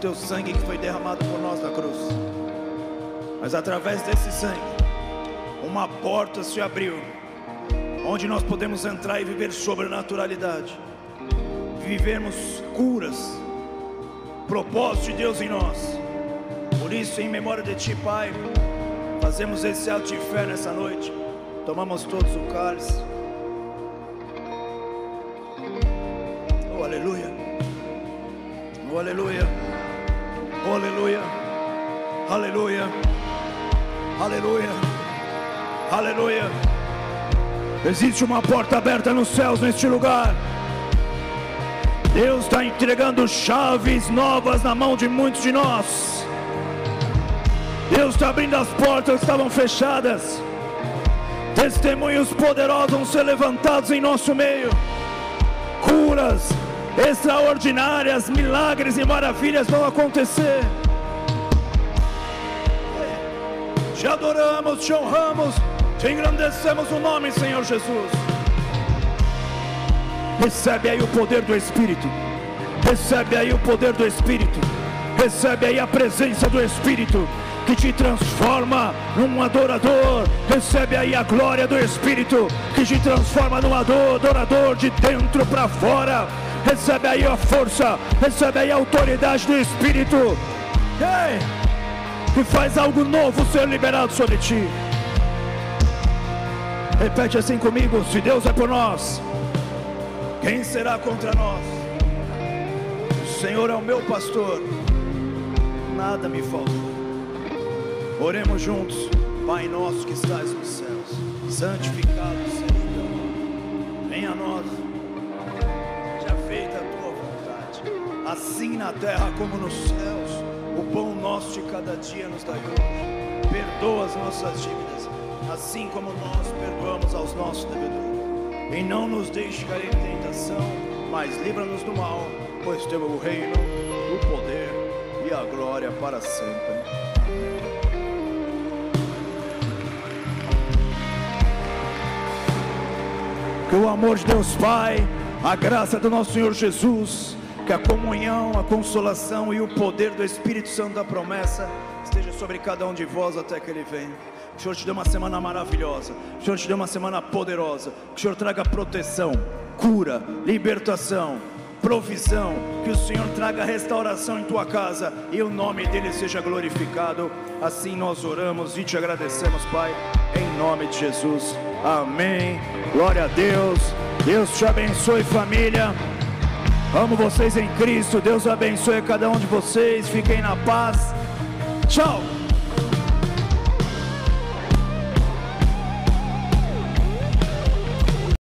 Teu sangue que foi derramado por nós na cruz. Mas através desse sangue, uma porta se abriu, onde nós podemos entrar e viver sobrenaturalidade, vivermos curas, propósito de Deus em nós. Por isso, em memória de Ti, Pai, fazemos esse ato de fé nessa noite. Tomamos todos o cálice. Oh, aleluia. Oh, aleluia. Oh, aleluia. Aleluia. Aleluia. Aleluia. Existe uma porta aberta nos céus neste lugar. Deus está entregando chaves novas na mão de muitos de nós. Deus está abrindo as portas que estavam fechadas. Testemunhos poderosos vão ser levantados em nosso meio. Curas extraordinárias, milagres e maravilhas vão acontecer. Te adoramos, te honramos, te engrandecemos o nome, Senhor Jesus. Recebe aí o poder do Espírito. Recebe aí o poder do Espírito. Recebe aí a presença do Espírito que te transforma num adorador. Recebe aí a glória do Espírito que te transforma num adorador de dentro para fora. Recebe aí a força, recebe aí a autoridade do Espírito. Ei, que faz algo novo ser liberado sobre ti. Repete assim comigo: se Deus é por nós quem será contra nós? O Senhor é o meu pastor, nada me falta. Oremos juntos, Pai nosso que estás nos céus, santificado seja o teu nome. Venha a nós, assim na terra como nos céus. O pão nosso de cada dia nos dai hoje. Perdoa as nossas dívidas, assim como nós perdoamos aos nossos devedores e não nos deixe cair em tentação, mas livra-nos do mal, pois temos o reino, o poder e a glória para sempre. Que o amor de Deus Pai, a graça do nosso Senhor Jesus, que a comunhão, a consolação e o poder do Espírito Santo da promessa esteja sobre cada um de vós até que Ele venha. Que o Senhor te dê uma semana maravilhosa. Que o Senhor te dê uma semana poderosa. Que o Senhor traga proteção, cura, libertação, provisão. Que o Senhor traga restauração em tua casa e o nome dele seja glorificado. Assim nós oramos e te agradecemos, Pai, em nome de Jesus. Amém. Glória a Deus. Deus te abençoe, família. Amo vocês em Cristo. Deus abençoe cada um de vocês. Fiquem na paz. Tchau.